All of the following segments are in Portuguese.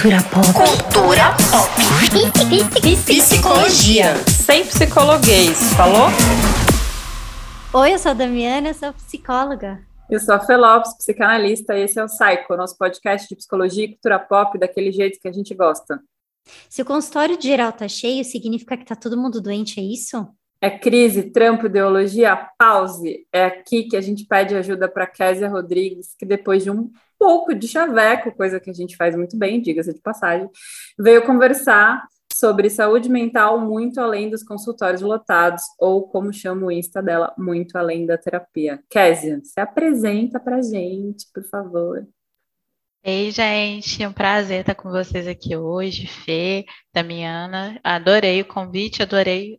Cultura pop. Cultura pop. Psicologia. Sem psicologuês, falou? Oi, eu sou a Damiana, eu sou psicóloga. Eu sou a Felopes, psicanalista, e esse é o Psycho, nosso podcast de psicologia e cultura pop daquele jeito que a gente gosta. Se o consultório de geral tá cheio, significa que tá todo mundo doente, é isso? É crise, trampo, ideologia, pause. É aqui que a gente pede ajuda para Késia Rodrigues, que depois de um pouco de chaveco, coisa que a gente faz muito bem, diga-se de passagem, veio conversar sobre saúde mental muito além dos consultórios lotados, ou como chama o Insta dela, muito além da terapia. Késia, se apresenta para gente, por favor. Ei, gente, é um prazer estar com vocês aqui hoje, Fê, Damiana. Adorei o convite, adorei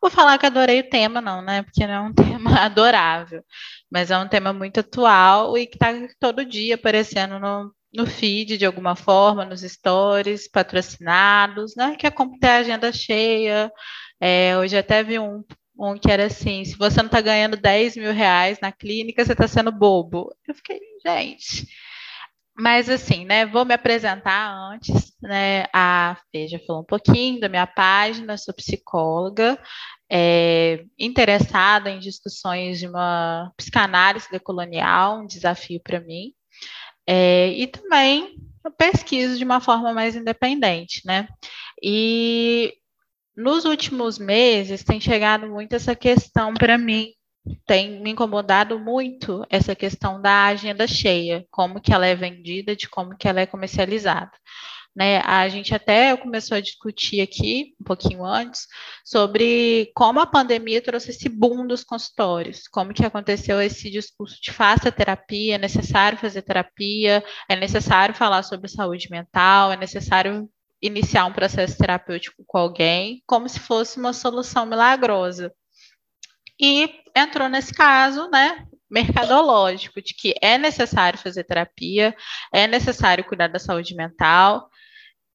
Vou falar que adorei o tema, não, né? Porque não é um tema adorável, mas é um tema muito atual e que está todo dia aparecendo no, no feed de alguma forma, nos stories, patrocinados, né? Que é como ter a agenda cheia. É, hoje até vi um, um que era assim: se você não está ganhando 10 mil reais na clínica, você está sendo bobo. Eu fiquei, gente. Mas assim, né? Vou me apresentar antes, né? A Fê já falou um pouquinho da minha página, sou psicóloga, é, interessada em discussões de uma psicanálise decolonial, um desafio para mim. É, e também eu pesquiso de uma forma mais independente, né? E nos últimos meses tem chegado muito essa questão para mim tem me incomodado muito essa questão da agenda cheia, como que ela é vendida, de como que ela é comercializada. Né, a gente até começou a discutir aqui, um pouquinho antes, sobre como a pandemia trouxe esse boom dos consultórios, como que aconteceu esse discurso de faça terapia, é necessário fazer terapia, é necessário falar sobre saúde mental, é necessário iniciar um processo terapêutico com alguém, como se fosse uma solução milagrosa. E entrou nesse caso, né, mercadológico, de que é necessário fazer terapia, é necessário cuidar da saúde mental,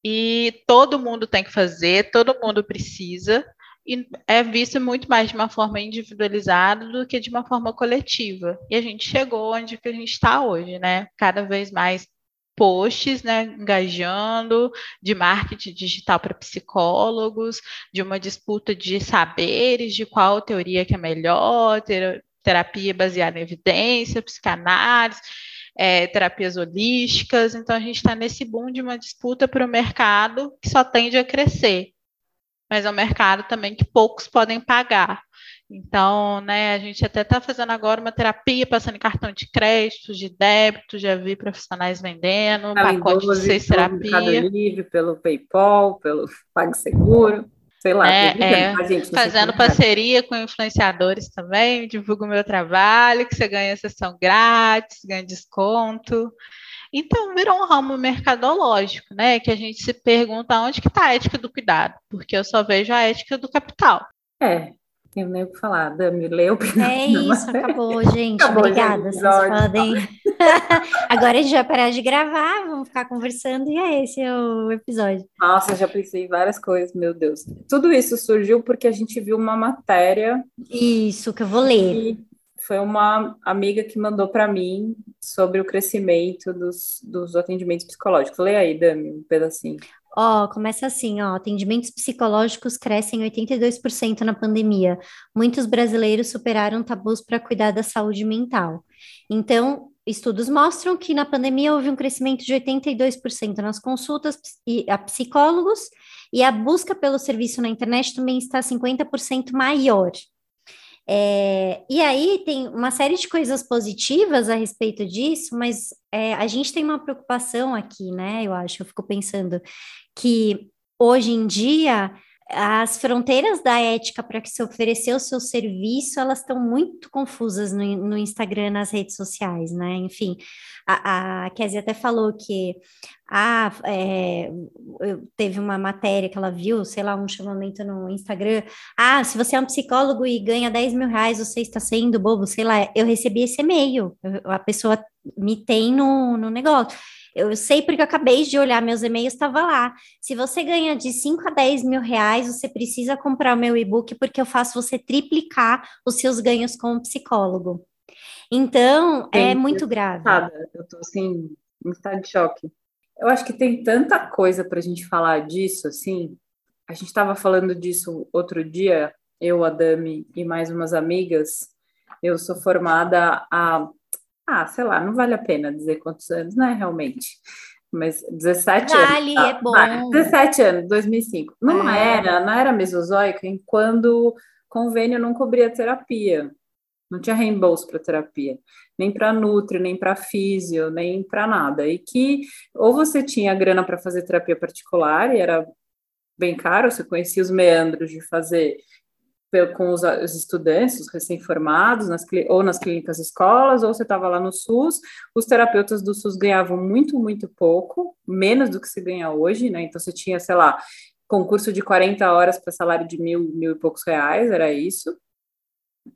e todo mundo tem que fazer, todo mundo precisa, e é visto muito mais de uma forma individualizada do que de uma forma coletiva. E a gente chegou onde que a gente está hoje, né? Cada vez mais posts, né, engajando, de marketing digital para psicólogos, de uma disputa de saberes, de qual teoria que é melhor, ter, terapia baseada em evidência, psicanálise, é, terapias holísticas. Então, a gente está nesse boom de uma disputa para o mercado que só tende a crescer, mas é um mercado também que poucos podem pagar. Então, né, a gente até está fazendo agora uma terapia, passando em cartão de crédito, de débito, já vi profissionais vendendo, pacote de seis terapia. Livre, pelo PayPal, pelo PagSeguro, sei lá. É, é, tá, gente? Fazendo parceria com influenciadores também, divulgo o meu trabalho, que você ganha sessão grátis, ganha desconto. Então, virou um ramo mercadológico, né? Que a gente se pergunta onde que está a ética do cuidado, porque eu só vejo a ética do capital. É, tenho nem o que falar. Dami, leu. É isso, acabou, gente. Acabou, Obrigada. gente, Vocês podem. Agora a gente vai parar de gravar, vamos ficar conversando, e é esse o episódio. Nossa, já pensei em várias coisas, meu Deus. Tudo isso surgiu porque a gente viu uma matéria Isso, que eu vou ler. foi uma amiga que mandou para mim sobre o crescimento dos, dos atendimentos psicológicos. Lê aí, Dami, um pedacinho. Ó, começa assim, ó, atendimentos psicológicos crescem 82% na pandemia. Muitos brasileiros superaram tabus para cuidar da saúde mental. Então, estudos mostram que na pandemia houve um crescimento de 82% nas consultas a psicólogos e a busca pelo serviço na internet também está 50% maior. É, e aí tem uma série de coisas positivas a respeito disso, mas é, a gente tem uma preocupação aqui, né? Eu acho, eu fico pensando que hoje em dia as fronteiras da ética para que se oferecer o seu serviço, elas estão muito confusas no, no Instagram, nas redes sociais, né? Enfim, a, a Kézia até falou que ah, é, teve uma matéria que ela viu, sei lá, um chamamento no Instagram. Ah, se você é um psicólogo e ganha 10 mil reais, você está sendo bobo, sei lá. Eu recebi esse e-mail, a pessoa me tem no, no negócio. Eu sei porque eu acabei de olhar meus e-mails, estava lá. Se você ganha de 5 a 10 mil reais, você precisa comprar o meu e-book, porque eu faço você triplicar os seus ganhos como psicólogo. Então, é Gente, muito grave. Eu tô assim, em estado de choque. Eu acho que tem tanta coisa para a gente falar disso, assim. A gente estava falando disso outro dia, eu, a Dami e mais umas amigas. Eu sou formada há, ah, sei lá, não vale a pena dizer quantos anos, né, realmente. Mas 17 vale, anos. Tá? é bom. 17 anos, 2005. Não é. era, não era mesozoica, quando convênio não cobria terapia. Não tinha reembolso para terapia, nem para nutri, nem para físio, nem para nada. E que ou você tinha grana para fazer terapia particular e era bem caro, você conhecia os meandros de fazer com os, os estudantes, os recém-formados, ou nas clínicas escolas, ou você estava lá no SUS. Os terapeutas do SUS ganhavam muito, muito pouco, menos do que se ganha hoje, né? Então você tinha, sei lá, concurso de 40 horas para salário de mil, mil e poucos reais, era isso.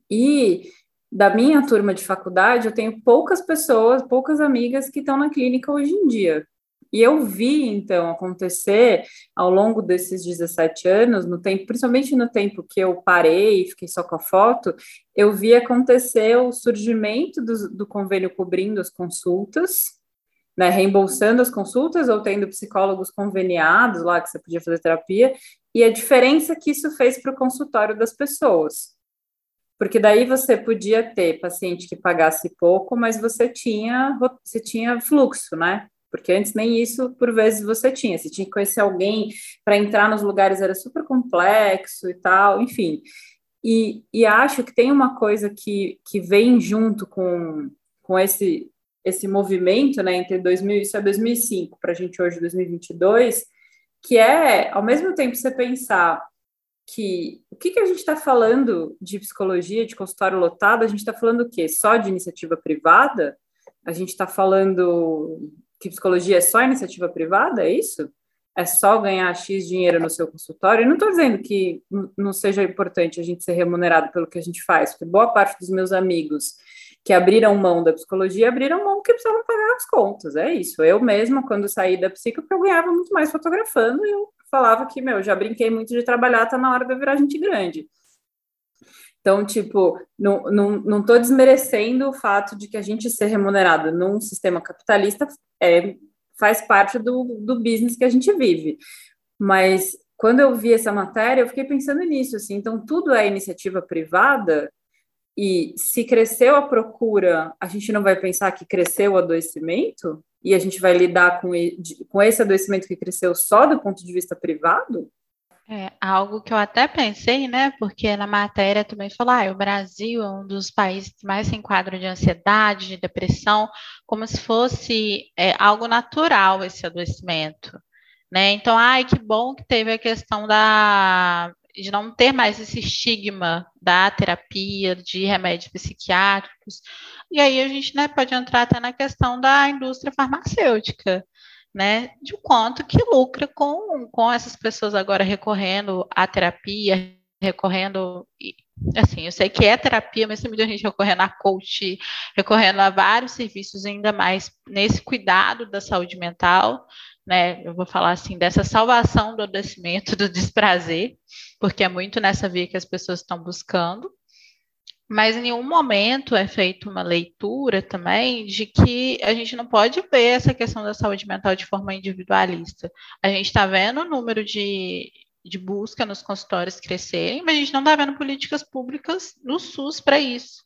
E da minha turma de faculdade, eu tenho poucas pessoas, poucas amigas que estão na clínica hoje em dia. E eu vi, então, acontecer ao longo desses 17 anos, no tempo, principalmente no tempo que eu parei e fiquei só com a foto, eu vi acontecer o surgimento do, do convênio cobrindo as consultas, né, reembolsando as consultas ou tendo psicólogos conveniados lá que você podia fazer terapia, e a diferença que isso fez para o consultório das pessoas porque daí você podia ter paciente que pagasse pouco, mas você tinha, você tinha fluxo, né? Porque antes nem isso, por vezes, você tinha. Você tinha que conhecer alguém para entrar nos lugares, era super complexo e tal, enfim. E, e acho que tem uma coisa que, que vem junto com, com esse, esse movimento, né, entre 2000, isso é 2005, para a gente hoje, 2022, que é, ao mesmo tempo, você pensar que o que, que a gente está falando de psicologia, de consultório lotado, a gente está falando o quê? Só de iniciativa privada? A gente está falando que psicologia é só iniciativa privada, é isso? É só ganhar X dinheiro no seu consultório? Eu não estou dizendo que não seja importante a gente ser remunerado pelo que a gente faz, porque boa parte dos meus amigos que abriram mão da psicologia abriram mão porque precisavam pagar as contas, é isso. Eu mesma, quando saí da psico, eu ganhava muito mais fotografando e eu falava que, meu, já brinquei muito de trabalhar, tá na hora de eu virar gente grande. Então, tipo, não, não, não tô desmerecendo o fato de que a gente ser remunerado num sistema capitalista é, faz parte do, do business que a gente vive. Mas quando eu vi essa matéria, eu fiquei pensando nisso, assim, então tudo é iniciativa privada, e se cresceu a procura, a gente não vai pensar que cresceu o adoecimento? E a gente vai lidar com, com esse adoecimento que cresceu só do ponto de vista privado? É algo que eu até pensei, né? Porque na matéria também falou, ah, o Brasil é um dos países que mais se enquadra de ansiedade, de depressão, como se fosse é, algo natural esse adoecimento, né? Então, ai, que bom que teve a questão da de não ter mais esse estigma da terapia, de remédios psiquiátricos. E aí a gente né, pode entrar até na questão da indústria farmacêutica, né? De quanto que lucra com, com essas pessoas agora recorrendo à terapia, recorrendo. Assim, eu sei que é terapia, mas tem muita gente recorrendo a coach, recorrendo a vários serviços, ainda mais nesse cuidado da saúde mental, né? Eu vou falar assim, dessa salvação do adoecimento, do desprazer, porque é muito nessa via que as pessoas estão buscando. Mas em nenhum momento é feita uma leitura também de que a gente não pode ver essa questão da saúde mental de forma individualista. A gente está vendo o número de, de busca nos consultórios crescerem, mas a gente não está vendo políticas públicas no SUS para isso.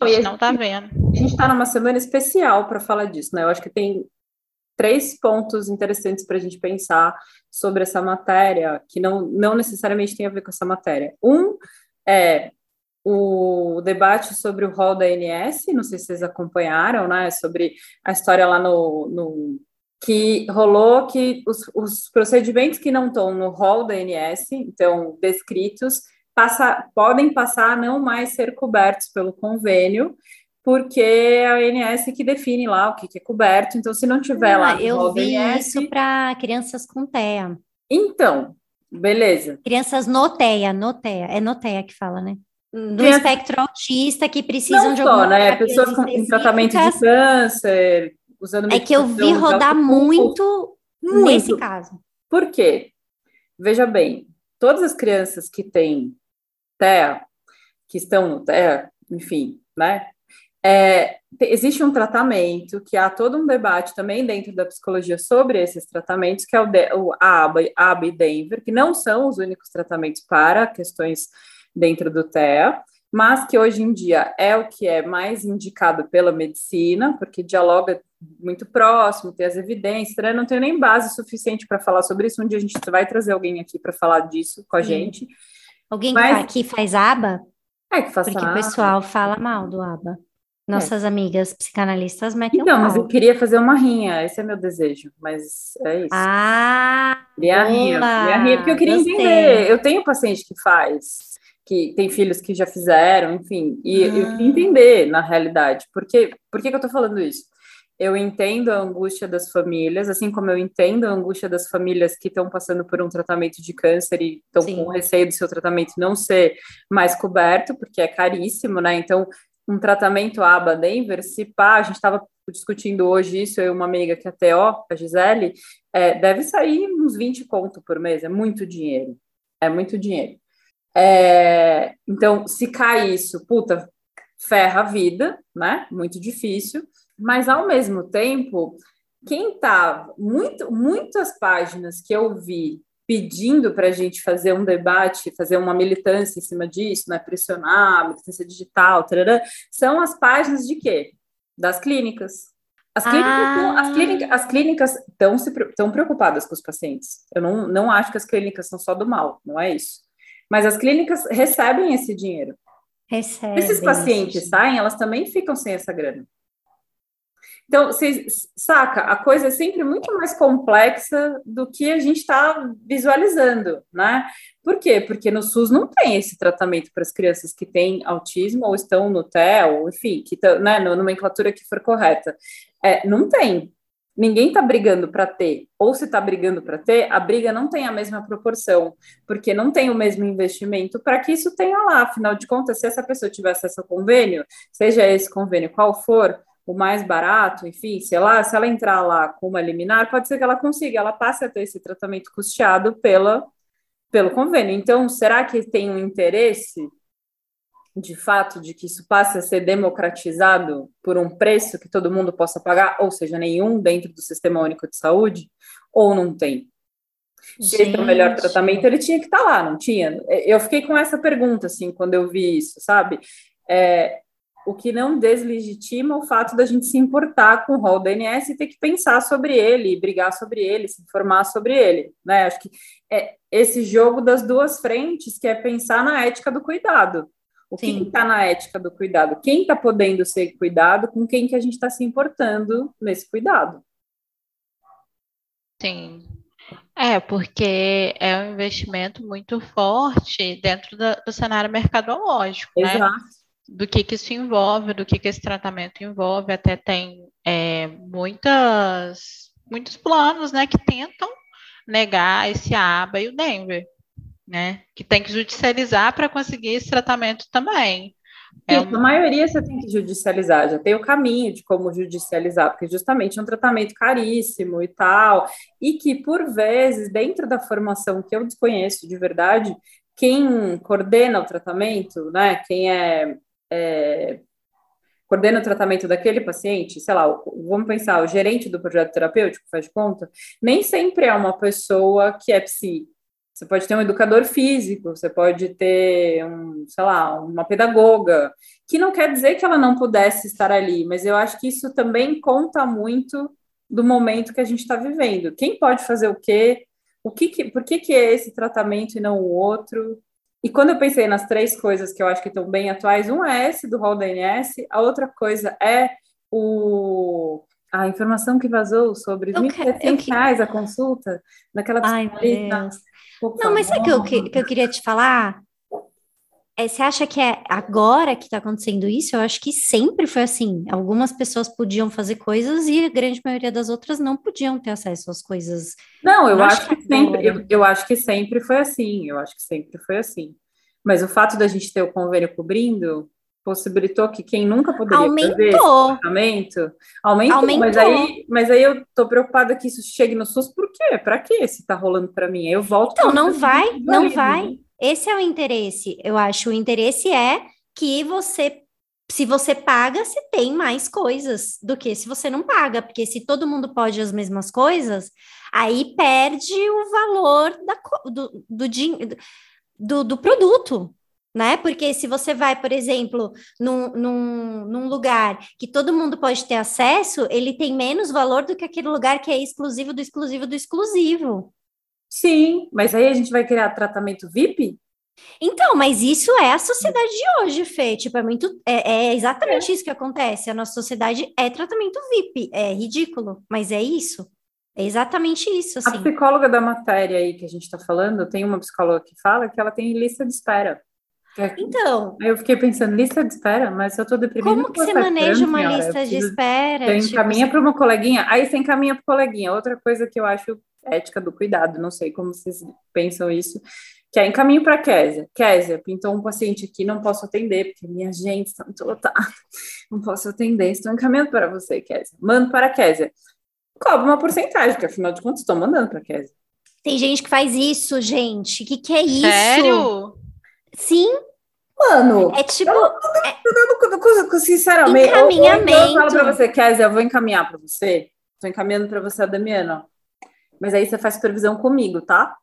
A gente, a gente não está vendo. A gente está numa semana especial para falar disso, né? Eu acho que tem três pontos interessantes para a gente pensar sobre essa matéria, que não, não necessariamente tem a ver com essa matéria. Um é o debate sobre o rol da ANS, não sei se vocês acompanharam, né, sobre a história lá no, no que rolou que os, os procedimentos que não estão no rol da ANS, então descritos, passa, podem passar a não mais ser cobertos pelo convênio, porque é a ANS que define lá o que, que é coberto. Então, se não tiver ah, lá eu vi ANS, isso para crianças com TEA. Então, beleza. Crianças no TEA, no TEA, é no TEA que fala, né? Do espectro autista que precisam não de alguma né? Pessoas com em tratamento de câncer, usando É que eu vi rodar muito, muito nesse caso. Por quê? Veja bem, todas as crianças que têm TEA, que estão no TEA, enfim, né? É, existe um tratamento que há todo um debate também dentro da psicologia sobre esses tratamentos, que é o, de, o ABA e Denver, que não são os únicos tratamentos para questões dentro do TEA, mas que hoje em dia é o que é mais indicado pela medicina, porque dialoga muito próximo, tem as evidências, né? não tenho nem base suficiente para falar sobre isso. Um dia a gente vai trazer alguém aqui para falar disso com a gente. Alguém mas... que faz aba? É, que faça Porque o pessoal fala mal do aba. Nossas é. amigas psicanalistas metem Então, mas eu queria fazer uma rinha, esse é meu desejo, mas é isso. Ah, queria rinha, queria rinha, porque eu queria Gostei. entender. Eu tenho paciente que faz, que tem filhos que já fizeram, enfim, e ah. entender, na realidade, porque, por que, que eu tô falando isso? Eu entendo a angústia das famílias, assim como eu entendo a angústia das famílias que estão passando por um tratamento de câncer e estão com receio do seu tratamento não ser mais coberto, porque é caríssimo, né? Então, um tratamento ABA Denver, se pá, a gente estava discutindo hoje isso, eu e uma amiga que é TO, a Gisele, é, deve sair uns 20 conto por mês, é muito dinheiro, é muito dinheiro. É, então, se cai isso, puta, ferra a vida, né? Muito difícil, mas ao mesmo tempo, quem tá muito, muitas páginas que eu vi pedindo para a gente fazer um debate, fazer uma militância em cima disso, né, pressionar, militância digital, tarará, são as páginas de quê? Das clínicas. As clínicas, ah. as clínicas, as clínicas estão, se, estão preocupadas com os pacientes. Eu não, não acho que as clínicas são só do mal, não é isso. Mas as clínicas recebem esse dinheiro. Recebem. Esses pacientes saem, elas também ficam sem essa grana. Então, você saca, a coisa é sempre muito mais complexa do que a gente está visualizando, né? Por quê? Porque no SUS não tem esse tratamento para as crianças que têm autismo ou estão no TEL, enfim, que tá, né, na nomenclatura que for correta. É, não tem. Ninguém está brigando para ter, ou se está brigando para ter, a briga não tem a mesma proporção, porque não tem o mesmo investimento para que isso tenha lá. Afinal de contas, se essa pessoa tiver acesso ao convênio, seja esse convênio qual for, o mais barato, enfim, sei lá, se ela entrar lá com uma liminar, pode ser que ela consiga, ela passe a ter esse tratamento custeado pela, pelo convênio. Então, será que tem um interesse, de fato, de que isso passe a ser democratizado por um preço que todo mundo possa pagar, ou seja, nenhum dentro do Sistema Único de Saúde, ou não tem? Se esse é o melhor tratamento, ele tinha que estar tá lá, não tinha? Eu fiquei com essa pergunta, assim, quando eu vi isso, sabe? É, o que não deslegitima o fato da gente se importar com o rol do INS e ter que pensar sobre ele, brigar sobre ele, se informar sobre ele, né? Acho que é esse jogo das duas frentes, que é pensar na ética do cuidado. O Sim. que está na ética do cuidado? Quem está podendo ser cuidado com quem que a gente está se importando nesse cuidado? Sim. É, porque é um investimento muito forte dentro da, do cenário mercadológico, né? Exato. né? do que, que isso envolve, do que, que esse tratamento envolve. Até tem é, muitas, muitos planos né, que tentam negar esse ABA e o Denver, né? Que tem que judicializar para conseguir esse tratamento também. É a maioria você tem que judicializar, já tem o caminho de como judicializar, porque justamente é um tratamento caríssimo e tal, e que, por vezes, dentro da formação que eu desconheço de verdade, quem coordena o tratamento, né, quem é é, coordena o tratamento daquele paciente, sei lá, vamos pensar, o gerente do projeto terapêutico, faz de conta, nem sempre é uma pessoa que é psi. Você pode ter um educador físico, você pode ter, um, sei lá, uma pedagoga, que não quer dizer que ela não pudesse estar ali, mas eu acho que isso também conta muito do momento que a gente está vivendo. Quem pode fazer o quê? O que, que por que, que é esse tratamento e não o outro? E quando eu pensei nas três coisas que eu acho que estão bem atuais, um é esse do rol da ANS, a outra coisa é o a informação que vazou sobre 1.700 reais a consulta daquela Ai, Deus. Não, mas sabe o que, que eu queria te falar? É, você acha que é agora que está acontecendo isso? Eu acho que sempre foi assim. Algumas pessoas podiam fazer coisas e a grande maioria das outras não podiam ter acesso às coisas. Não, eu, acho, acho que, que sempre, eu, eu, acho que sempre foi assim. Eu acho que sempre foi assim. Mas o fato da gente ter o convênio cobrindo possibilitou que quem nunca poderia aumentou. fazer tratamento aumentou, aumentou. Mas aí, mas aí eu tô preocupada que isso chegue no SUS. Por quê? Para quê? Se tá rolando para mim, eu volto. Então não vai, não vai. Esse é o interesse, eu acho. O interesse é que você se você paga, você tem mais coisas do que se você não paga, porque se todo mundo pode as mesmas coisas, aí perde o valor da, do, do, do, do produto, né? Porque se você vai, por exemplo, num, num, num, lugar que todo mundo pode ter acesso, ele tem menos valor do que aquele lugar que é exclusivo do exclusivo do exclusivo. Sim, mas aí a gente vai criar tratamento VIP? Então, mas isso é a sociedade de hoje, Fê. Tipo, é muito. É, é exatamente é. isso que acontece. A nossa sociedade é tratamento VIP. É ridículo, mas é isso. É exatamente isso. Assim. A psicóloga da matéria aí que a gente está falando, tem uma psicóloga que fala que ela tem lista de espera. É então. Aí eu fiquei pensando, lista de espera, mas eu tô deprimida. Como que você maneja uma senhora? lista de espera? Você tipo, encaminha para uma coleguinha, aí você encaminha para coleguinha. Outra coisa que eu acho ética do cuidado, não sei como vocês pensam isso, que é encaminho para Késia. Késia, pintou um paciente aqui, não posso atender, porque minha gente está muito lotada. Não posso atender, estou encaminhando para você, Késia. Mando para a Késia. Cobra uma porcentagem, porque afinal de contas estou mandando para a Késia. Tem gente que faz isso, gente. O que, que é isso? Sério? Sim. Mano, é tipo. Eu, é... sinceramente, encaminhamento. Eu, eu falo para você, Késia, eu vou encaminhar para você. Estou encaminhando para você a Damiana. Mas aí você faz supervisão comigo, tá?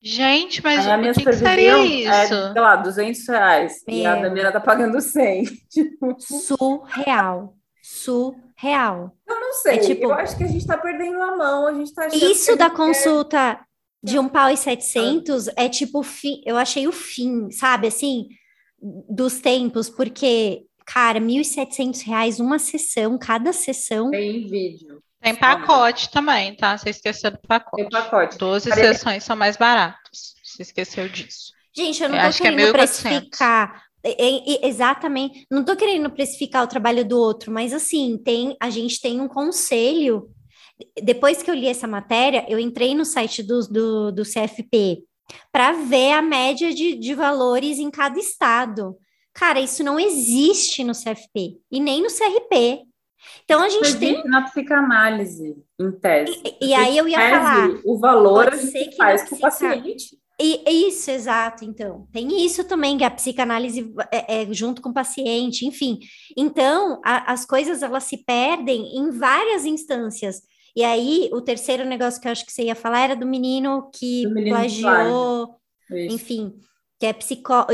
Gente, mas a minha o que, que seria isso? É, sei lá, 200 reais. Meu. E a Damiana tá pagando 100. Tipo... Surreal. Surreal. Eu não sei. É, tipo, eu acho que a gente tá perdendo a mão. A gente tá Isso da consulta de um pau e 700 ah. é tipo o fim. Eu achei o fim, sabe? Assim, dos tempos, porque, cara, 1.700 reais uma sessão, cada sessão. Tem vídeo. Tem pacote também, tá? Você esqueceu do pacote. Tem pacote. 12 sessões são mais baratas. Você esqueceu disso. Gente, eu não eu tô querendo que é precificar. exatamente, não tô querendo precificar o trabalho do outro, mas assim, tem a gente tem um conselho. Depois que eu li essa matéria, eu entrei no site do, do, do CFP para ver a média de, de valores em cada estado. Cara, isso não existe no CFP e nem no CRP. Então a gente tem na psicanálise, em tese. E, e aí eu ia falar. O valor a gente faz com o paciente. E, isso, exato. Então, tem isso também, que a psicanálise é, é junto com o paciente, enfim. Então, a, as coisas elas se perdem em várias instâncias. E aí, o terceiro negócio que eu acho que você ia falar era do menino que do menino plagiou, enfim, que é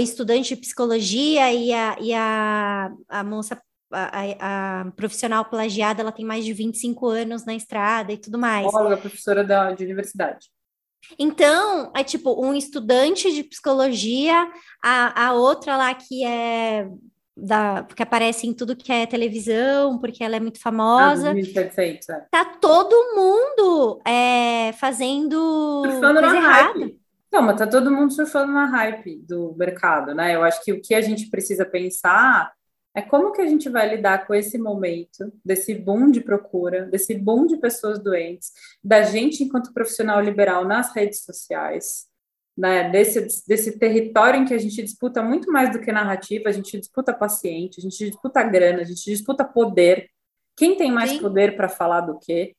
estudante de psicologia e a, e a, a moça a, a, profissional plagiada ela tem mais de 25 anos na estrada e tudo mais. Olha, professora da, de universidade. Então, é tipo um estudante de psicologia, a, a outra lá que é da, que aparece em tudo que é televisão, porque ela é muito famosa. Ah. Tá todo mundo é, fazendo surfando coisa errada. Hype. Não, mas tá todo mundo surfando na hype do mercado, né? Eu acho que o que a gente precisa pensar é como que a gente vai lidar com esse momento, desse boom de procura, desse boom de pessoas doentes, da gente enquanto profissional liberal nas redes sociais, né, desse, desse território em que a gente disputa muito mais do que narrativa, a gente disputa paciente, a gente disputa grana, a gente disputa poder. Quem tem mais Sim. poder para falar do quê?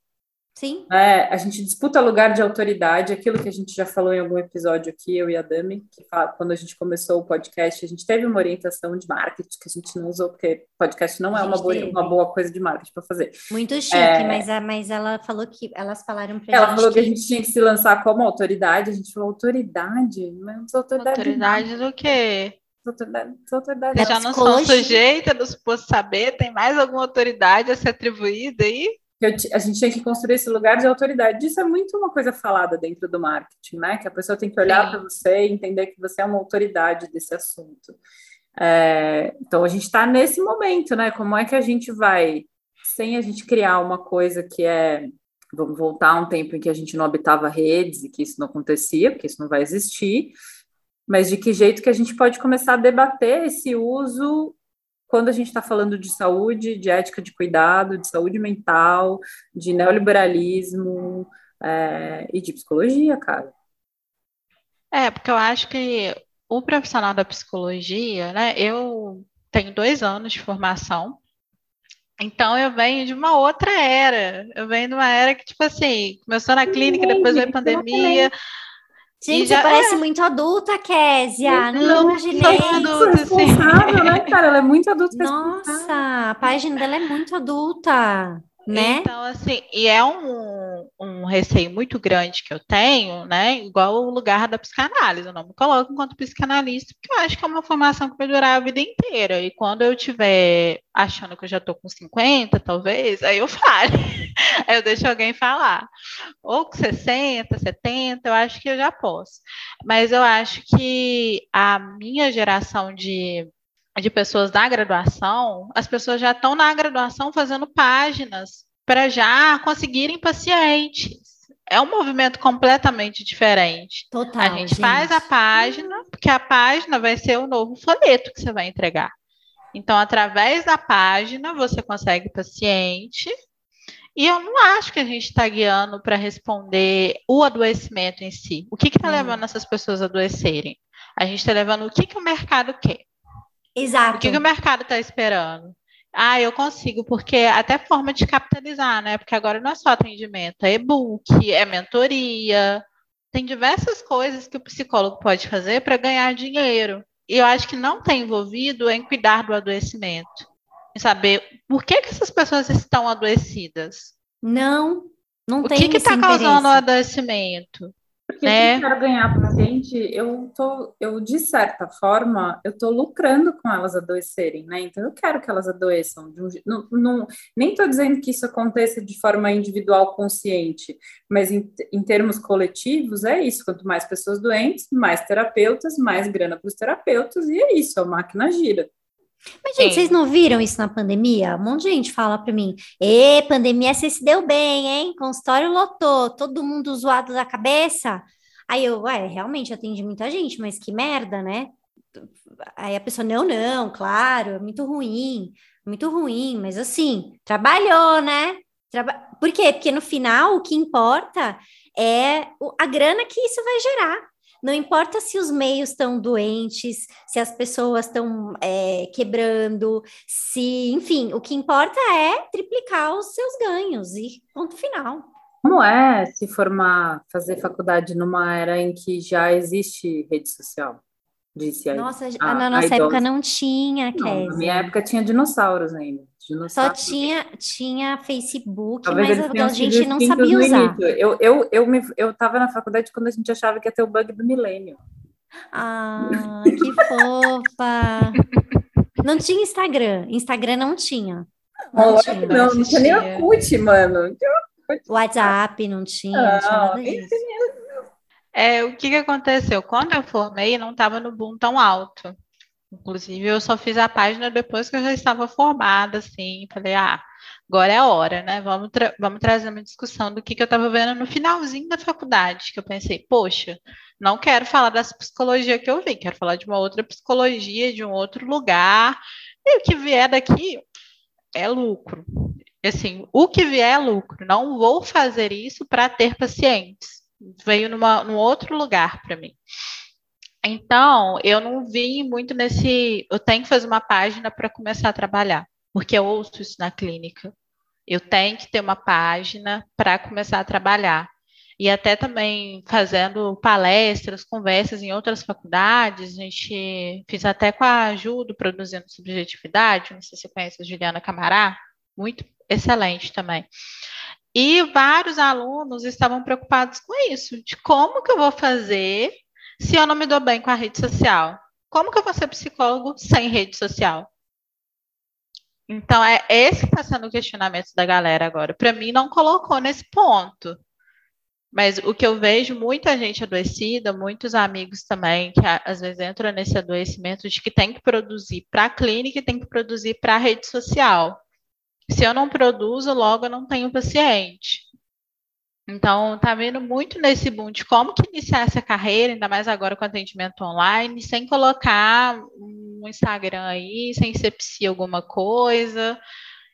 Sim. É, a gente disputa lugar de autoridade, aquilo que a gente já falou em algum episódio aqui, eu e a Dami, que fala, quando a gente começou o podcast, a gente teve uma orientação de marketing que a gente não usou, porque podcast não é uma boa, uma boa coisa de marketing para fazer. Muito chique, é, mas, a, mas ela falou que elas falaram para Ela falou que... que a gente tinha que se lançar como autoridade, a gente falou autoridade, mas autoridade. Autoridade do quê? Autoridade, autoridade. já não são sujeitas do suposto saber, tem mais alguma autoridade a ser atribuída aí? Que a gente tinha que construir esse lugar de autoridade. Isso é muito uma coisa falada dentro do marketing, né? Que a pessoa tem que olhar para você e entender que você é uma autoridade desse assunto. É, então a gente está nesse momento, né? Como é que a gente vai, sem a gente criar uma coisa que é vamos voltar a um tempo em que a gente não habitava redes e que isso não acontecia, porque isso não vai existir, mas de que jeito que a gente pode começar a debater esse uso quando a gente está falando de saúde, de ética de cuidado, de saúde mental, de neoliberalismo é, e de psicologia, cara. É, porque eu acho que o profissional da psicologia, né? Eu tenho dois anos de formação, então eu venho de uma outra era. Eu venho de uma era que, tipo assim, começou na clínica, depois veio a pandemia. Gente, já- parece muito adulta, Késia. Não, Não, imaginei. adulta, sim. Responsável, né, cara? Ela é muito adulta. Nossa, a página dela é muito adulta, né? Então, assim, e é um, um receio muito grande que eu tenho, né? Igual o lugar da psicanálise. Eu não me coloco enquanto psicanalista, porque eu acho que é uma formação que vai durar a vida inteira. E quando eu estiver achando que eu já estou com 50, talvez, aí eu fale. aí eu deixo alguém falar. Ou com 60, 70, eu acho que eu já posso. Mas eu acho que a minha geração de de pessoas da graduação, as pessoas já estão na graduação fazendo páginas para já conseguirem pacientes. É um movimento completamente diferente. Total, a gente, faz a página, porque a página vai ser o novo folheto que você vai entregar. Então, através da página, você consegue paciente. E eu não acho que a gente está guiando para responder o adoecimento em si. O que está Hum. levando essas pessoas a adoecerem? A gente está levando o que, que o mercado quer. Exato. O que, que o mercado está esperando? Ah, eu consigo, porque até forma de capitalizar, né? Porque agora não é só atendimento, é e-book, é mentoria, tem diversas coisas que o psicólogo pode fazer para ganhar dinheiro. E eu acho que não está envolvido em cuidar do adoecimento, em saber por que, que essas pessoas estão adoecidas. Não, não O tem que que está causando o adoecimento? Porque né? se eu quero ganhar paciente, eu tô, eu de certa forma, eu tô lucrando com elas adoecerem, né? Então eu quero que elas adoeçam. de um não, não- nem tô dizendo que isso aconteça de forma individual consciente, mas em, em termos coletivos é isso. Quanto mais pessoas doentes, mais terapeutas, mais grana para os terapeutas, e é isso, a máquina gira. Mas, gente, Sim. vocês não viram isso na pandemia? Um monte de gente fala pra mim: Ê, pandemia, você se deu bem, hein? Consultório lotou, todo mundo zoado da cabeça. Aí eu, ué, realmente atendi muita gente, mas que merda, né? Aí a pessoa, não, não, claro, é muito ruim, muito ruim, mas assim, trabalhou, né? Traba... Por quê? Porque no final o que importa é a grana que isso vai gerar. Não importa se os meios estão doentes, se as pessoas estão é, quebrando, se, enfim, o que importa é triplicar os seus ganhos e ponto final. Como é se formar, fazer faculdade numa era em que já existe rede social? Disse aí. Nossa, a- na a nossa idosa. época não tinha, na minha época tinha dinossauros ainda. Só tinha, tinha Facebook, Talvez mas a, gente não sabia usar. início. Eu, eu, eu, me, eu tava na faculdade quando a gente achava que ia ter o bug do milênio. Ah, que fofa! Não tinha Instagram. Instagram não tinha. Não Olha tinha. não, não tinha nem. Orkut, mano. WhatsApp não tinha, não tinha Não, nada nem disso. É, o que que aconteceu? Quando eu formei, não estava no boom tão alto. Inclusive, eu só fiz a página depois que eu já estava formada, assim. Falei, ah, agora é a hora, né? Vamos, tra- vamos trazer uma discussão do que, que eu estava vendo no finalzinho da faculdade, que eu pensei, poxa, não quero falar dessa psicologia que eu vi, quero falar de uma outra psicologia, de um outro lugar. E o que vier daqui é lucro. Assim, o que vier é lucro. Não vou fazer isso para ter pacientes veio numa, num outro lugar para mim. Então, eu não vim muito nesse. Eu tenho que fazer uma página para começar a trabalhar, porque eu ouço isso na clínica. Eu tenho que ter uma página para começar a trabalhar. E até também fazendo palestras, conversas em outras faculdades, a gente fiz até com a Ajudo, produzindo subjetividade, não sei se você conhece a Juliana Camará, muito excelente também. E vários alunos estavam preocupados com isso, de como que eu vou fazer se eu não me dou bem com a rede social? Como que eu vou ser psicólogo sem rede social? Então, é esse que está sendo o questionamento da galera agora. Para mim, não colocou nesse ponto. Mas o que eu vejo, muita gente adoecida, muitos amigos também, que às vezes entram nesse adoecimento de que tem que produzir para a clínica e tem que produzir para a rede social. Se eu não produzo, logo eu não tenho paciente. Então, tá vendo muito nesse boom de como que iniciar essa carreira, ainda mais agora com atendimento online, sem colocar um Instagram aí, sem ser psi alguma coisa.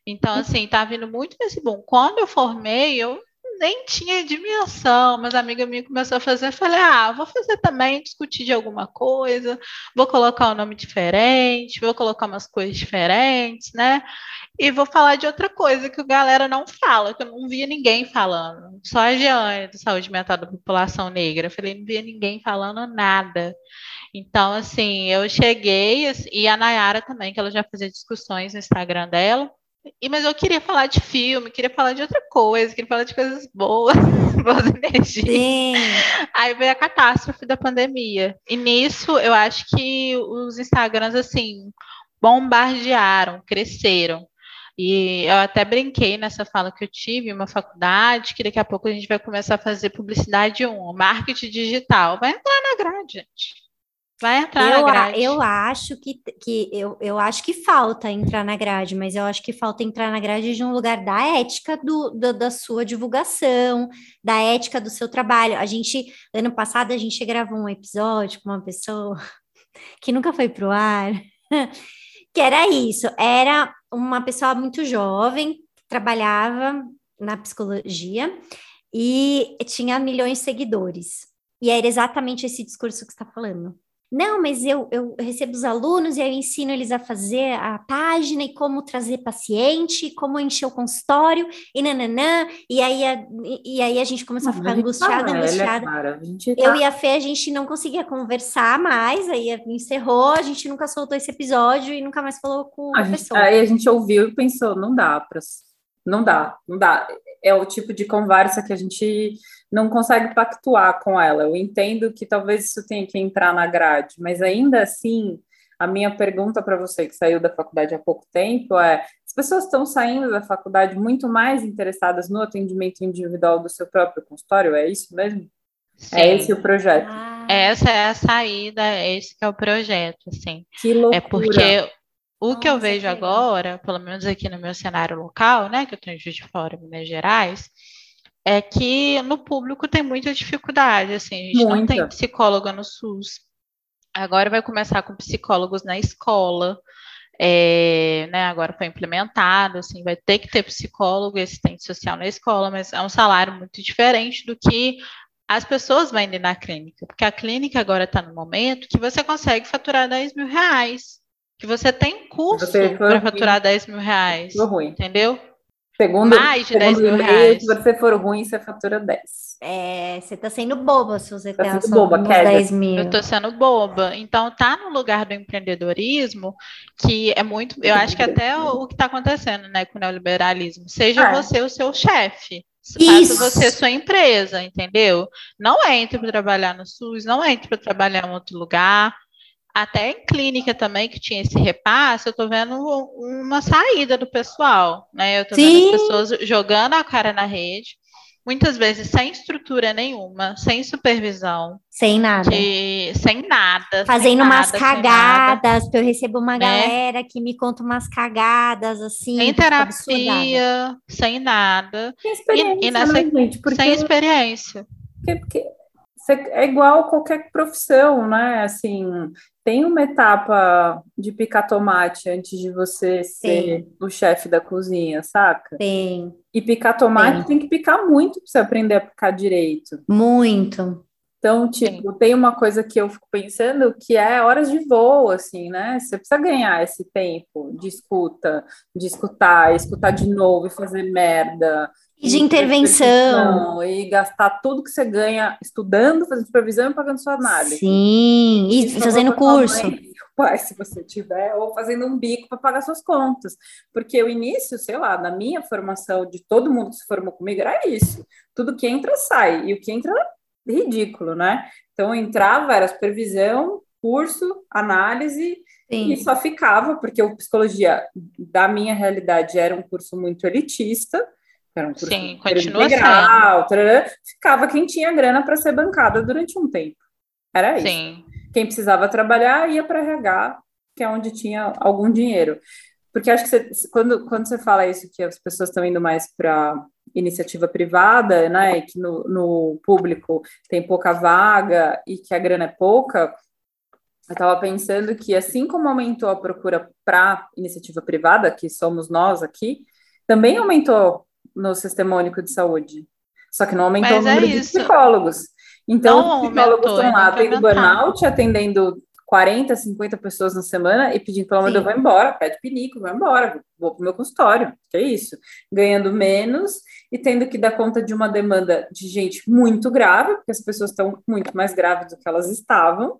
Então, assim, tá vindo muito nesse boom. Quando eu formei, eu nem tinha dimensão. Meus amigos minhas começaram a fazer, falei, ah, vou fazer também, discutir de alguma coisa, vou colocar um nome diferente, vou colocar umas coisas diferentes, né? E vou falar de outra coisa que a galera não fala, que eu não via ninguém falando. Só a Jeane, do Saúde Mental da População Negra. Falei, não via ninguém falando nada. Então, assim, eu cheguei, e a Nayara também, que ela já fazia discussões no Instagram dela. E, mas eu queria falar de filme, queria falar de outra coisa, queria falar de coisas boas, boas energias. Sim. Aí veio a catástrofe da pandemia. E nisso, eu acho que os Instagrams, assim, bombardearam, cresceram. E eu até brinquei nessa fala que eu tive uma faculdade, que daqui a pouco a gente vai começar a fazer publicidade 1, marketing digital. Vai entrar na grade, gente. Vai entrar eu, na grade. Eu acho que, que eu, eu acho que falta entrar na grade, mas eu acho que falta entrar na grade de um lugar da ética do, do, da sua divulgação, da ética do seu trabalho. A gente, ano passado, a gente gravou um episódio com uma pessoa que nunca foi para o ar, que era isso, era uma pessoa muito jovem, trabalhava na psicologia e tinha milhões de seguidores. E era exatamente esse discurso que você está falando. Não, mas eu, eu recebo os alunos e eu ensino eles a fazer a página e como trazer paciente, como encher o consultório e nananã. E aí a, e aí a gente começou a ficar angustiada, tá angustiada. Cara, tá... Eu e a Fê, a gente não conseguia conversar mais, aí encerrou, a gente nunca soltou esse episódio e nunca mais falou com a, a gente, pessoa. Aí a gente ouviu e pensou, não dá para não dá, não dá. É o tipo de conversa que a gente não consegue pactuar com ela. Eu entendo que talvez isso tenha que entrar na grade, mas ainda assim, a minha pergunta para você que saiu da faculdade há pouco tempo é: as pessoas estão saindo da faculdade muito mais interessadas no atendimento individual do seu próprio consultório? É isso mesmo? É Sim. É esse o projeto? Ah. Essa é a saída, esse é o projeto, assim. Que loucura. É porque o Nossa, que eu vejo que agora, pelo menos aqui no meu cenário local, né, que eu tenho Juiz de Fora, Minas Gerais, é que no público tem muita dificuldade, assim, a gente muita. não tem psicóloga no SUS. Agora vai começar com psicólogos na escola, é, né, agora foi implementado, assim, vai ter que ter psicólogo e assistente social na escola, mas é um salário muito diferente do que as pessoas vão indo na clínica, porque a clínica agora está no momento que você consegue faturar 10 mil reais, que você tem custo para faturar 10 mil reais, entendeu? Segundo, Mais de 10 mil reais. Se você for ruim, você fatura 10. É, você tá sendo boba se você tá tem sendo boba, 10 mil. Eu tô sendo boba. Então, tá no lugar do empreendedorismo, que é muito. Eu acho que até o, o que está acontecendo né, com o neoliberalismo. Seja é. você o seu chefe. Faça você sua empresa, entendeu? Não entre para trabalhar no SUS, não entre para trabalhar em outro lugar até em clínica também, que tinha esse repasse, eu estou vendo uma saída do pessoal, né? Eu estou vendo as pessoas jogando a cara na rede, muitas vezes sem estrutura nenhuma, sem supervisão. Sem nada. De, sem nada. Fazendo sem umas nada, cagadas, eu recebo uma né? galera que me conta umas cagadas, assim. Sem terapia, sem nada. Sem experiência, e, e nessa, né, gente? Porque... Sem experiência. Porque, porque é igual qualquer profissão, né? Assim, tem uma etapa de picar tomate antes de você ser o chefe da cozinha, saca? Tem. E picar tomate tem. tem que picar muito para você aprender a picar direito. Muito. Então, tipo, tem uma coisa que eu fico pensando que é horas de voo, assim, né? Você precisa ganhar esse tempo de escuta, de escutar, escutar de novo e fazer merda. E de intervenção. E gastar tudo que você ganha estudando, fazendo supervisão e pagando sua análise. Sim, e fazendo curso. Mãe, pai, se você tiver, ou fazendo um bico para pagar suas contas. Porque o início, sei lá, na minha formação, de todo mundo que se formou comigo, era isso. Tudo que entra, sai. E o que entra é ridículo, né? Então, entrava, era supervisão, curso, análise, Sim. e só ficava, porque o psicologia, da minha realidade, era um curso muito elitista, era um curso Sim, continua integral, tarará, ficava quem tinha grana para ser bancada durante um tempo. Era isso. Sim. Quem precisava trabalhar ia para RH, que é onde tinha algum dinheiro. Porque acho que você, quando, quando você fala isso, que as pessoas estão indo mais para iniciativa privada, né, e que no, no público tem pouca vaga e que a grana é pouca, eu estava pensando que assim como aumentou a procura para iniciativa privada, que somos nós aqui, também aumentou no Sistema Único de Saúde. Só que não aumentou Mas o é número é de psicólogos. Então, não os psicólogos estão lá tendo burnout, atendendo 40, 50 pessoas na semana e pedindo, pelo amor de Deus, vai embora, pede pinico, vai embora, vou para o meu consultório, que é isso. Ganhando menos e tendo que dar conta de uma demanda de gente muito grave, porque as pessoas estão muito mais graves do que elas estavam,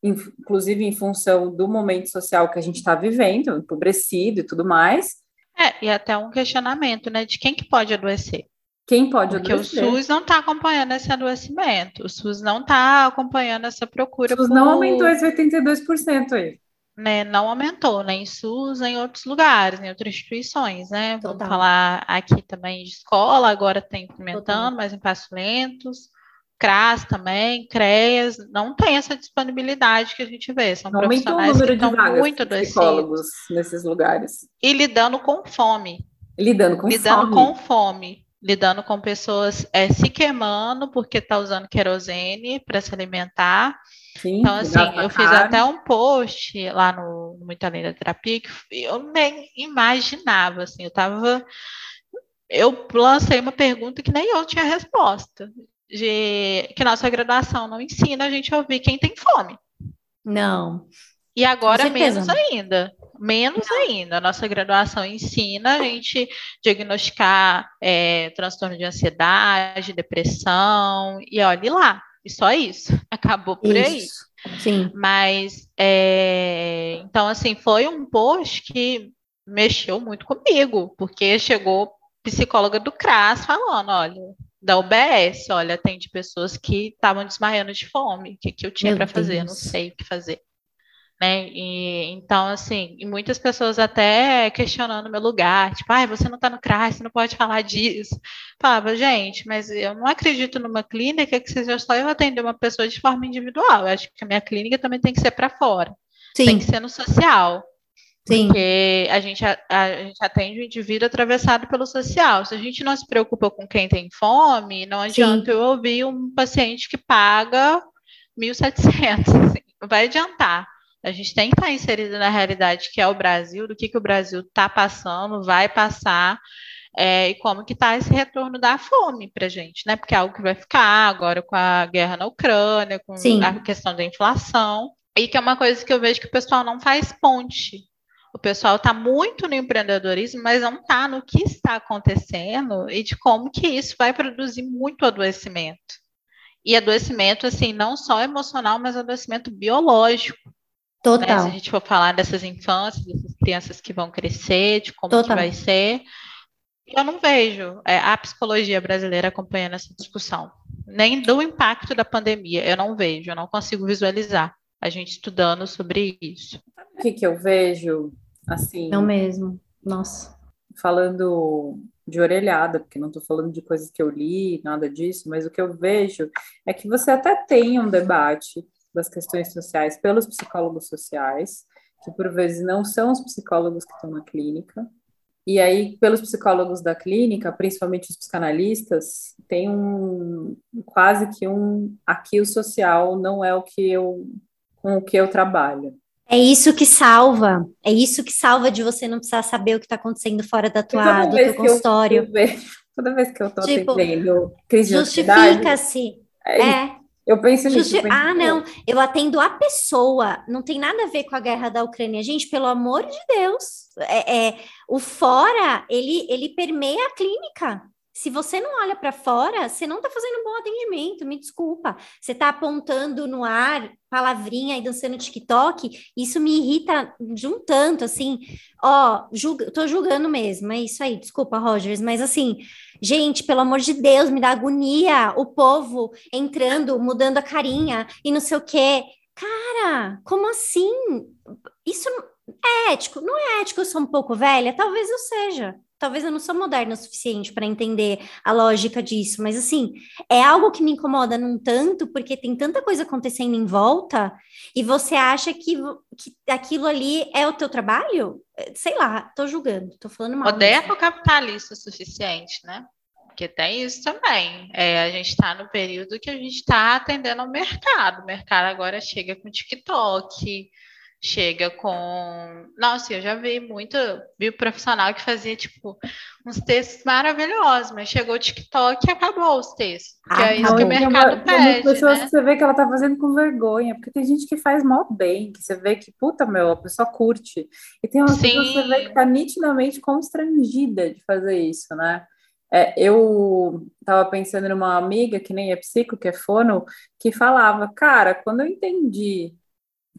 inclusive em função do momento social que a gente está vivendo, empobrecido e tudo mais. É, e até um questionamento, né, de quem que pode adoecer. Quem pode Porque adoecer? o SUS não está acompanhando esse adoecimento, o SUS não está acompanhando essa procura. O SUS por... não aumentou esse 82% aí. Né, não aumentou, nem SUS, nem em outros lugares, em outras instituições, né? Total. Vamos falar aqui também de escola, agora está implementando, Total. mas em passos lentos. CRAS também, CREAS, não tem essa disponibilidade que a gente vê. São não profissionais que estão muito psicólogos nesses lugares. E lidando com fome. Lidando com lidando fome. com fome. Lidando com pessoas é, se queimando porque está usando querosene para se alimentar. Sim, então, assim, eu fiz até um post lá no, no Muito Além da Terapia que eu nem imaginava, assim, eu estava eu lancei uma pergunta que nem eu tinha resposta de que nossa graduação não ensina a gente a ouvir quem tem fome. Não. E agora menos ainda. Menos não. ainda. A nossa graduação ensina a gente diagnosticar é, transtorno de ansiedade, depressão, e olhe lá. E só isso. Acabou por isso. aí. Sim. Mas, é, então, assim, foi um post que mexeu muito comigo, porque chegou psicóloga do CRAS falando, olha, da UBS, olha, atende pessoas que estavam desmaiando de fome, o que, que eu tinha para fazer, não sei o que fazer. Né? E, então, assim, e muitas pessoas até questionando meu lugar, tipo, ah, você não está no CRAS, você não pode falar disso. Falava, gente, mas eu não acredito numa clínica que seja só eu atender uma pessoa de forma individual. Eu acho que a minha clínica também tem que ser para fora. Sim. Tem que ser no social. Sim. Porque a gente, a, a gente atende o indivíduo atravessado pelo social. Se a gente não se preocupa com quem tem fome, não adianta Sim. eu ouvir um paciente que paga 1.700. Assim, não vai adiantar. A gente tem que estar inserido na realidade que é o Brasil, do que, que o Brasil está passando, vai passar, é, e como que está esse retorno da fome para a gente, né? Porque é algo que vai ficar agora com a guerra na Ucrânia, com Sim. a questão da inflação, e que é uma coisa que eu vejo que o pessoal não faz ponte o pessoal está muito no empreendedorismo, mas não está no que está acontecendo e de como que isso vai produzir muito adoecimento. E adoecimento, assim, não só emocional, mas adoecimento biológico. Total. Né? Se a gente for falar dessas infâncias, dessas crianças que vão crescer, de como que vai ser. Eu não vejo é, a psicologia brasileira acompanhando essa discussão. Nem do impacto da pandemia, eu não vejo, eu não consigo visualizar a gente estudando sobre isso. O que, que eu vejo, assim... Não mesmo, nossa. Falando de orelhada, porque não estou falando de coisas que eu li, nada disso, mas o que eu vejo é que você até tem um debate das questões sociais pelos psicólogos sociais, que por vezes não são os psicólogos que estão na clínica, e aí, pelos psicólogos da clínica, principalmente os psicanalistas, tem um quase que um aqui o social não é o que eu com o que eu trabalho. É isso que salva, é isso que salva de você não precisar saber o que está acontecendo fora da tua, do teu consultório. Eu, eu toda vez que eu estou tipo, atendendo crise Justifica-se. É, é. Eu penso nisso. Justi ah, não, eu atendo a pessoa, não tem nada a ver com a guerra da Ucrânia. Gente, pelo amor de Deus, é, é o fora, ele, ele permeia a clínica. Se você não olha para fora, você não está fazendo um bom atendimento, me desculpa. Você está apontando no ar, palavrinha e dançando TikTok, isso me irrita de um tanto, assim, ó, julga, tô julgando mesmo, é isso aí, desculpa, Rogers, mas assim, gente, pelo amor de Deus, me dá agonia o povo entrando, mudando a carinha e não sei o quê. Cara, como assim? Isso é ético? Não é ético, eu sou um pouco velha? Talvez eu seja talvez eu não sou moderna o suficiente para entender a lógica disso, mas assim, é algo que me incomoda num tanto, porque tem tanta coisa acontecendo em volta, e você acha que, que aquilo ali é o teu trabalho? Sei lá, tô julgando, tô falando mal. Moderno capitalista o suficiente, né? Porque tem isso também. É, a gente está no período que a gente está atendendo ao mercado. O mercado agora chega com TikTok, chega com. Nossa, eu já vi muito, vi profissional que fazia, tipo, uns textos maravilhosos, mas chegou o TikTok e acabou os textos. Porque ah, é isso que o mercado tem pede. pessoas né? que você vê que ela tá fazendo com vergonha, porque tem gente que faz mal bem, que você vê que, puta, meu, a pessoa curte. E tem uma pessoa que você vê que tá nitidamente constrangida de fazer isso, né? É, eu estava pensando numa amiga que nem é psico, que é fono, que falava, cara, quando eu entendi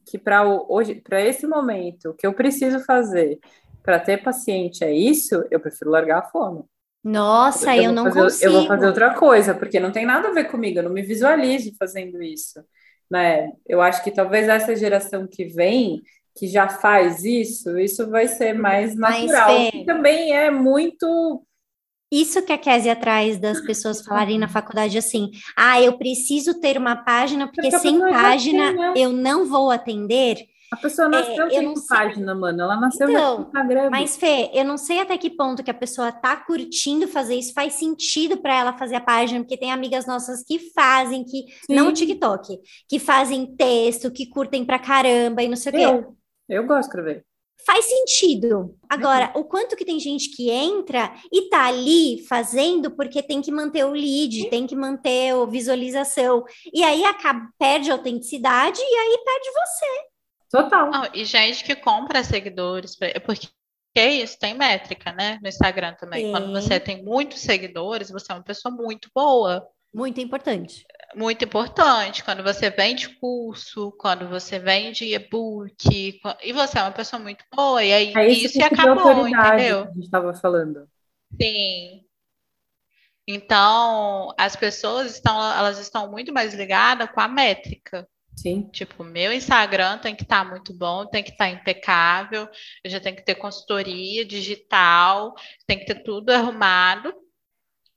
que para hoje, para esse momento, o que eu preciso fazer para ter paciente é isso, eu prefiro largar a fono. Nossa, eu, eu não fazer, consigo. Eu vou fazer outra coisa, porque não tem nada a ver comigo, eu não me visualizo fazendo isso. Né? Eu acho que talvez essa geração que vem, que já faz isso, isso vai ser mais natural. Que também é muito isso que a Kézia traz das pessoas falarem na faculdade assim, ah, eu preciso ter uma página, porque, sem página né? eu não vou atender. A pessoa nasceu é, sem página, mano. Ela nasceu então, no Instagram. Mas, Fê, eu não sei até que ponto que a pessoa tá curtindo fazer isso, faz sentido para ela fazer a página, porque tem amigas nossas que fazem, que Sim. não o TikTok, que fazem texto, que curtem pra caramba e não sei o quê. Eu gosto de escrever faz sentido. Agora, o quanto que tem gente que entra e tá ali fazendo porque tem que manter o lead, tem que manter a visualização. E aí acaba, perde a autenticidade e aí perde você. Total. Não, e gente que compra seguidores, porque é isso, tem métrica, né? No Instagram também. Sim. Quando você tem muitos seguidores, você é uma pessoa muito boa. Muito importante muito importante quando você vende curso, quando você vende e-book, e você é uma pessoa muito boa, e aí é isso, isso acabou, entendeu? Que a gente estava falando. Sim. Então, as pessoas estão, elas estão muito mais ligadas com a métrica. Sim. Tipo, meu Instagram tem que estar tá muito bom, tem que estar tá impecável, eu já tenho que ter consultoria digital, tem que ter tudo arrumado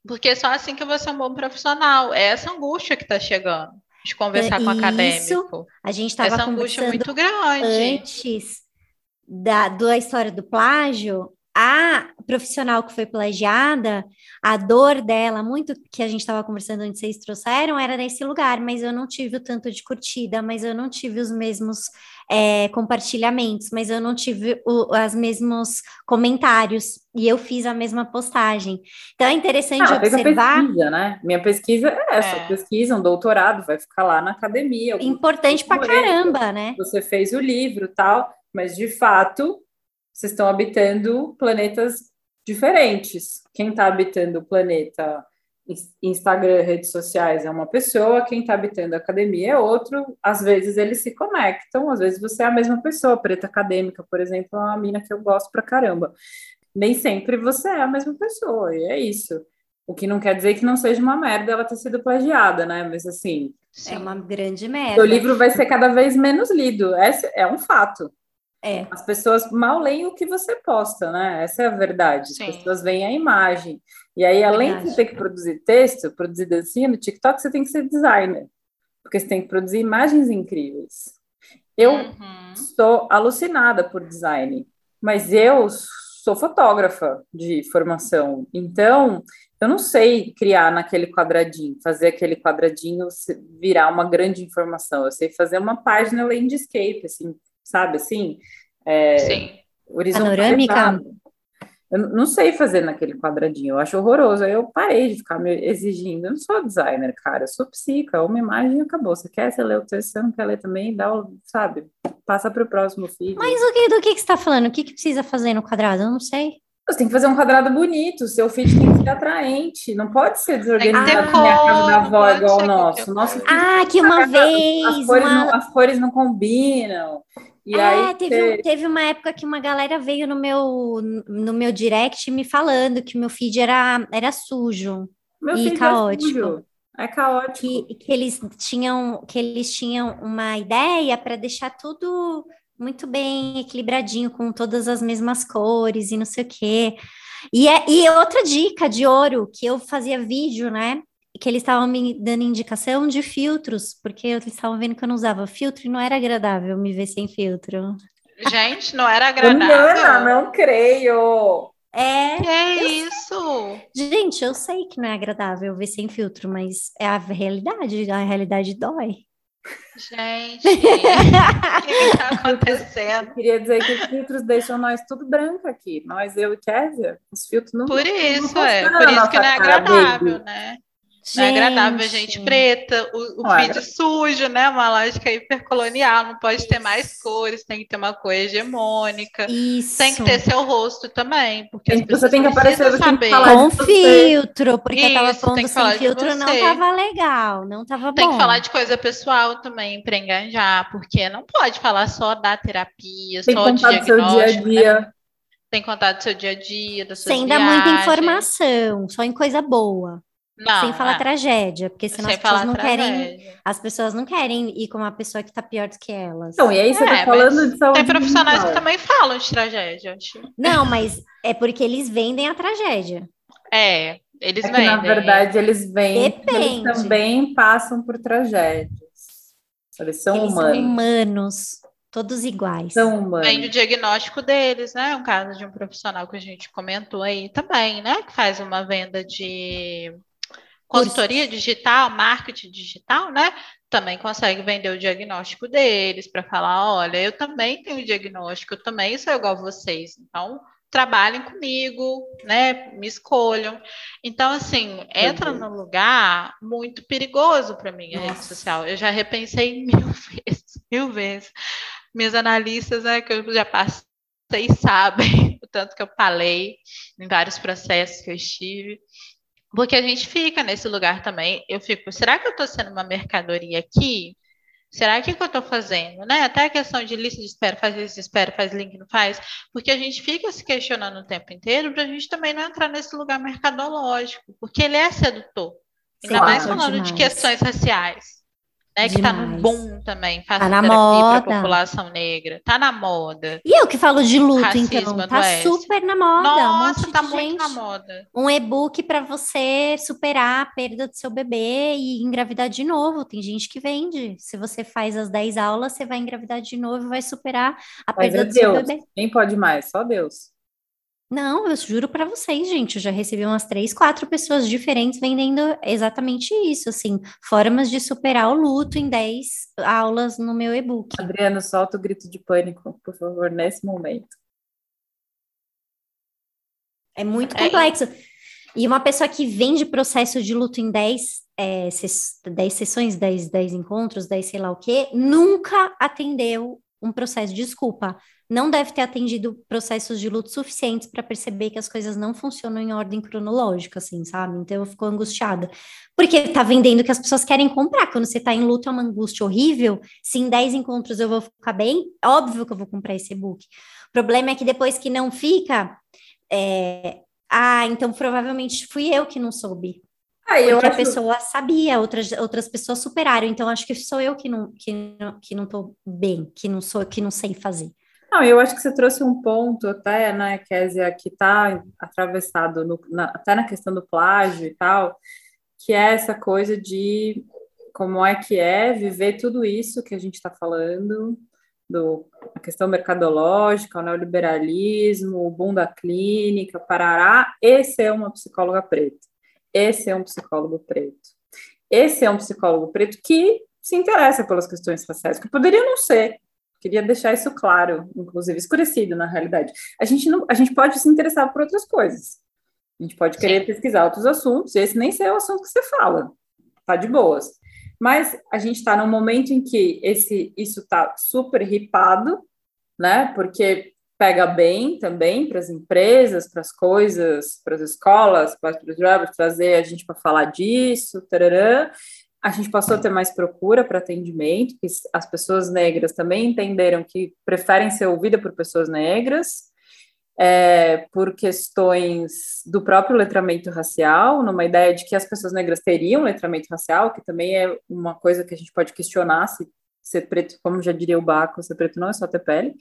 porque é só assim que eu vou ser um bom profissional. É essa angústia que está chegando de conversar é, com o acadêmico. A gente estava conversando angústia muito grande. antes da, da história do plágio, a profissional que foi plagiada, a dor dela, muito que a gente estava conversando antes, vocês trouxeram, era nesse lugar, mas eu não tive o tanto de curtida, mas eu não tive os mesmos é, compartilhamentos, mas eu não tive os mesmos comentários, e eu fiz a mesma postagem. Então é interessante ah, observar. pesquisa, né? Minha pesquisa é essa, é. pesquisa, um doutorado, vai ficar lá na academia. Importante pra caramba, né? Você fez o livro tal, mas de fato vocês estão habitando planetas diferentes. Quem está habitando o planeta Instagram, redes sociais é uma pessoa, quem está habitando a academia é outro. Às vezes eles se conectam, às vezes você é a mesma pessoa. Preta acadêmica, por exemplo, é uma mina que eu gosto pra caramba. Nem sempre você é a mesma pessoa, e é isso. O que não quer dizer que não seja uma merda ela ter sido plagiada, né? Mas assim. É uma grande merda. O livro vai ser cada vez menos lido. Esse é um fato. É. As pessoas mal leem o que você posta, né? Essa é a verdade. As Sim. pessoas veem a imagem. E aí, além verdade. de ter que produzir texto, produzir dancinha no TikTok, você tem que ser designer. Porque você tem que produzir imagens incríveis. Eu uhum. estou alucinada por design, mas eu sou fotógrafa de formação. Então, eu não sei criar naquele quadradinho, fazer aquele quadradinho virar uma grande informação. Eu sei fazer uma página landscape, assim, sabe assim? É, Sim. Panorâmica? Eu não sei fazer naquele quadradinho, eu acho horroroso. Aí eu parei de ficar me exigindo. Eu não sou designer, cara, eu sou psica. Uma imagem acabou. Você quer, você lê o texto, você não quer ler também, dá, sabe? Passa para o próximo filho. Mas o que, do que, que você está falando? O que, que precisa fazer no quadrado? Eu não sei. Você tem que fazer um quadrado bonito, seu feed tem que ser atraente, não pode ser desorganizado como a casa da avó igual o nosso. nosso ah, que uma vez. As cores, uma... não, as cores não combinam. E é, aí teve, você... teve uma época que uma galera veio no meu, no meu direct me falando que o meu feed era, era sujo meu e é caótico. É, é caótico. Que, que, eles tinham, que eles tinham uma ideia para deixar tudo muito bem equilibradinho, com todas as mesmas cores e não sei o quê. E, é, e outra dica de ouro, que eu fazia vídeo, né? Que eles estavam me dando indicação de filtros, porque eles estavam vendo que eu não usava filtro e não era agradável me ver sem filtro. Gente, não era agradável. Não, não creio. É. Que é isso? Gente, eu sei que não é agradável ver sem filtro, mas é a realidade, a realidade dói. Gente, o que está acontecendo? Eu queria dizer que os filtros deixam nós tudo branco aqui. Nós, eu e Kézia, os filtros não Por isso, não é. Por isso que não é agradável, né? Gente. Não é agradável a gente preta, o, o vídeo sujo, né? Uma lógica hipercolonial, não pode ter mais cores, tem que ter uma cor hegemônica. Isso. Tem que ter seu rosto também, porque você tem que aparecer saber. com filtro, porque Isso, eu tava falando sem filtro, não tava legal, não tava tem bom. Tem que falar de coisa pessoal também para enganjar, porque não pode falar só da terapia, tem só de diagnóstico. Seu dia a dia. Né? Tem contato do seu dia a dia, da sua Sem dar muita informação, só em coisa boa. Não, sem falar é. tragédia, porque senão as pessoas não tragédia. querem. As pessoas não querem ir com uma pessoa que está pior do que elas. Então, e aí você é, tá falando de saúde. Tem profissionais mental. que também falam de tragédia. Acho. Não, mas é porque eles vendem a tragédia. É, eles é vendem. na verdade, eles vendem. Eles também passam por tragédias. Eles são eles humanos. São humanos. Todos iguais. São humanos. Vem o diagnóstico deles, né? Um caso de um profissional que a gente comentou aí também, né? Que faz uma venda de consultoria digital, marketing digital, né? Também consegue vender o diagnóstico deles para falar, olha, eu também tenho diagnóstico, eu também sou igual a vocês, então trabalhem comigo, né? Me escolham. Então, assim, entra num lugar muito perigoso para mim a Nossa. rede social. Eu já repensei mil vezes, mil vezes. Meus analistas, né, que eu já passei, sabem o tanto que eu falei em vários processos que eu estive. Porque a gente fica nesse lugar também. Eu fico, será que eu estou sendo uma mercadoria aqui? Será que, que eu estou fazendo? Né? Até a questão de lista de espera, faz lista de espera, faz link, não faz. Porque a gente fica se questionando o tempo inteiro para a gente também não entrar nesse lugar mercadológico, porque ele é sedutor. Ainda mais falando demais. de questões raciais né? Que tá no boom também, faça tá na moda. pra população negra. Tá na moda. E eu que falo de luto, então, tá super na moda. Nossa, um tá muito gente. na moda. Um e-book para você superar a perda do seu bebê e engravidar de novo. Tem gente que vende. Se você faz as 10 aulas, você vai engravidar de novo e vai superar a Mas perda é do Deus. seu bebê. Quem pode mais? Só Deus. Não, eu juro para vocês, gente, eu já recebi umas três, quatro pessoas diferentes vendendo exatamente isso, assim, formas de superar o luto em 10 aulas no meu e-book. Adriano, solta o grito de pânico, por favor, nesse momento. É muito é, complexo. É. E uma pessoa que vende processo de luto em 10, é, 10 sessões, 10, 10 encontros, 10 sei lá o quê, nunca atendeu um processo de desculpa não deve ter atendido processos de luto suficientes para perceber que as coisas não funcionam em ordem cronológica, assim, sabe? Então eu fico angustiada. Porque tá vendendo que as pessoas querem comprar. Quando você tá em luto é uma angústia horrível. Se em 10 encontros eu vou ficar bem, óbvio que eu vou comprar esse e-book. O problema é que depois que não fica, é... ah, então provavelmente fui eu que não soube. Ah, eu Porque acho... a pessoa sabia, outras, outras pessoas superaram. Então, acho que sou eu que não, que, não, que não tô bem, que não sou, que não sei fazer. Não, eu acho que você trouxe um ponto até, né, Kézia, que está atravessado no, na, até na questão do plágio e tal, que é essa coisa de como é que é viver tudo isso que a gente está falando, do, a questão mercadológica, o neoliberalismo, o boom da clínica, parará, esse é uma psicóloga preta, esse é um psicólogo preto, esse é um psicólogo preto que se interessa pelas questões raciais, que poderia não ser, Queria deixar isso claro, inclusive escurecido na realidade. A gente não, a gente pode se interessar por outras coisas. A gente pode querer Sim. pesquisar outros assuntos, esse nem sei o assunto que você fala. Tá de boas. Mas a gente está num momento em que esse isso está super ripado, né? Porque pega bem também para as empresas, para as coisas, para as escolas, para os drivers, trazer a gente para falar disso, tarará. A gente passou a ter mais procura para atendimento, que as pessoas negras também entenderam que preferem ser ouvidas por pessoas negras, é, por questões do próprio letramento racial, numa ideia de que as pessoas negras teriam letramento racial, que também é uma coisa que a gente pode questionar se ser preto, como já diria o Baco, ser preto não é só ter pele.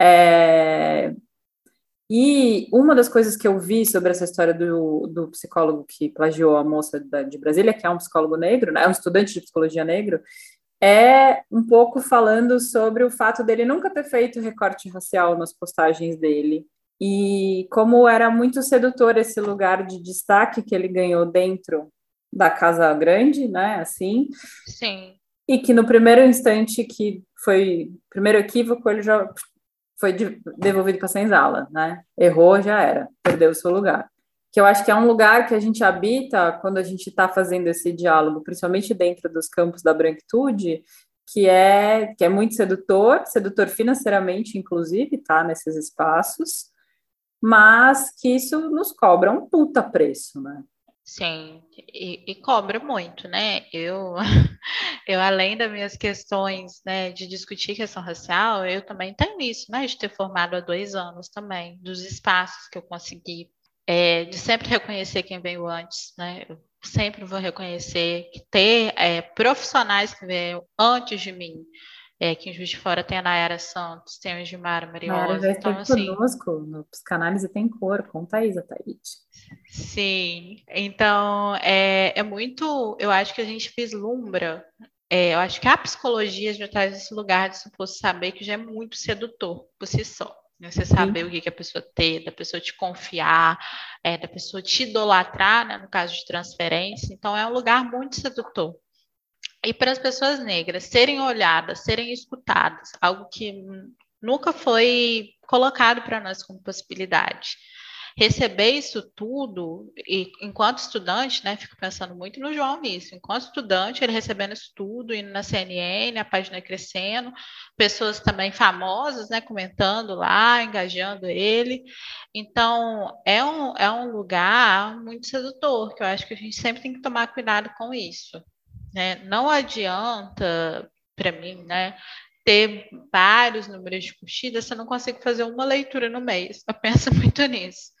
É, e uma das coisas que eu vi sobre essa história do, do psicólogo que plagiou a moça da, de Brasília, que é um psicólogo negro, né, é um estudante de psicologia negro, é um pouco falando sobre o fato dele nunca ter feito recorte racial nas postagens dele e como era muito sedutor esse lugar de destaque que ele ganhou dentro da casa grande, né, assim. Sim. e que no primeiro instante que foi primeiro equívoco, ele já foi devolvido para senzala, né? Errou, já era, perdeu o seu lugar. Que eu acho que é um lugar que a gente habita quando a gente está fazendo esse diálogo, principalmente dentro dos campos da branquitude, que é que é muito sedutor, sedutor financeiramente, inclusive, tá? Nesses espaços, mas que isso nos cobra um puta preço, né? Sim, e, e, cobra muito, né? Eu, eu, além das minhas questões, né, de discutir questão racial, eu também tenho isso, né, de ter formado há dois anos também, dos espaços que eu consegui, é, de sempre reconhecer quem veio antes, né? Eu sempre vou reconhecer que ter é, profissionais que veio antes de mim, é, que em Juiz de Fora tem a Nayara Santos, tem o Gilmar Mariosa. Nayara então, assim, conosco no Psicanálise Tem Cor, com Thaís Ataíde. Sim, então é, é muito, eu acho que a gente vislumbra, é, eu acho que a psicologia já traz esse lugar de suposto saber que já é muito sedutor por si só. Né? Você saber Sim. o que, que a pessoa tem, da pessoa te confiar, é, da pessoa te idolatrar, né, no caso de transferência. Então, é um lugar muito sedutor. E para as pessoas negras serem olhadas, serem escutadas, algo que nunca foi colocado para nós como possibilidade. Receber isso tudo, e enquanto estudante, né, fico pensando muito no João nisso, enquanto estudante, ele recebendo isso tudo, indo na CNN, a página crescendo, pessoas também famosas, né, comentando lá, engajando ele. Então, é um, é um lugar muito sedutor, que eu acho que a gente sempre tem que tomar cuidado com isso. Né? Não adianta, para mim, né, ter vários números de curtidas se eu não consigo fazer uma leitura no mês. Eu penso muito nisso.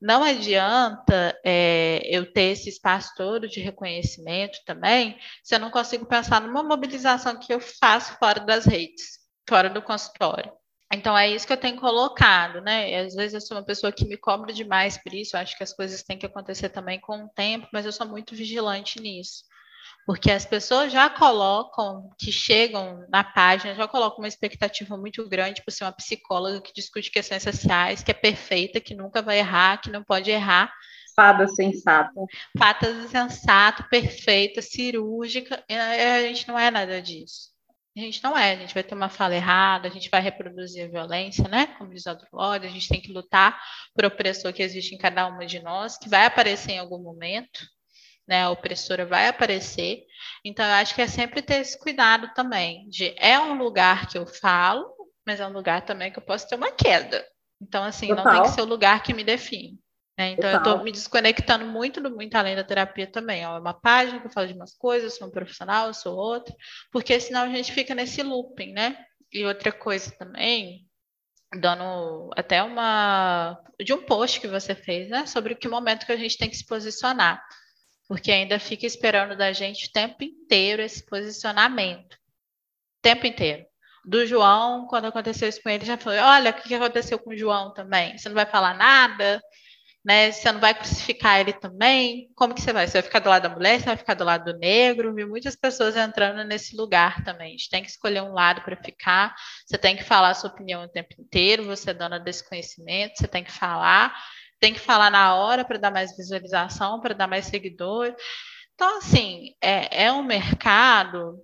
Não adianta é, eu ter esse espaço todo de reconhecimento também se eu não consigo pensar numa mobilização que eu faço fora das redes, fora do consultório. Então é isso que eu tenho colocado, né? E às vezes eu sou uma pessoa que me cobra demais por isso, eu acho que as coisas têm que acontecer também com o tempo, mas eu sou muito vigilante nisso porque as pessoas já colocam, que chegam na página, já colocam uma expectativa muito grande por ser uma psicóloga que discute questões sociais, que é perfeita, que nunca vai errar, que não pode errar. Fada sensata. Fada sensata, perfeita, cirúrgica. A gente não é nada disso. A gente não é, a gente vai ter uma fala errada, a gente vai reproduzir a violência, né? Como diz o Lorde, a gente tem que lutar por opressor que existe em cada uma de nós, que vai aparecer em algum momento, né, a opressora vai aparecer. Então, eu acho que é sempre ter esse cuidado também, de é um lugar que eu falo, mas é um lugar também que eu posso ter uma queda. Então, assim, Total. não tem que ser o lugar que me define. Né? Então, Total. eu estou me desconectando muito, muito além da terapia também. Ó, é uma página que eu falo de umas coisas, eu sou um profissional, eu sou outra, porque senão a gente fica nesse looping, né? E outra coisa também, dando até uma de um post que você fez, né, sobre que momento que a gente tem que se posicionar porque ainda fica esperando da gente o tempo inteiro esse posicionamento. O tempo inteiro. Do João, quando aconteceu isso com ele, já falou: olha, o que aconteceu com o João também? Você não vai falar nada, né? Você não vai crucificar ele também? Como que você vai? Você vai ficar do lado da mulher? Você vai ficar do lado do negro? Vi muitas pessoas entrando nesse lugar também. A gente tem que escolher um lado para ficar. Você tem que falar a sua opinião o tempo inteiro. Você é dona desse conhecimento, você tem que falar tem que falar na hora para dar mais visualização, para dar mais seguidores. Então, assim, é, é um mercado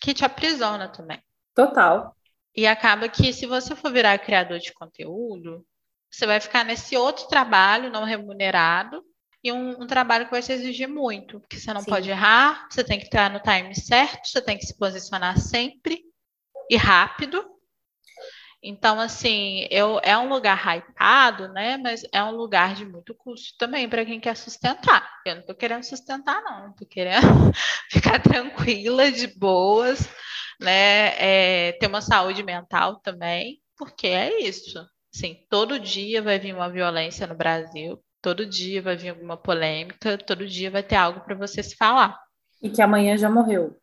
que te aprisiona também. Total. E acaba que, se você for virar criador de conteúdo, você vai ficar nesse outro trabalho não remunerado e um, um trabalho que vai te exigir muito, porque você não Sim. pode errar, você tem que estar no time certo, você tem que se posicionar sempre e rápido, então, assim, eu, é um lugar hypado, né? Mas é um lugar de muito custo também para quem quer sustentar. Eu não estou querendo sustentar, não. Estou querendo ficar tranquila, de boas, né? É, ter uma saúde mental também, porque é isso. Assim, todo dia vai vir uma violência no Brasil, todo dia vai vir alguma polêmica, todo dia vai ter algo para você se falar. E que amanhã já morreu.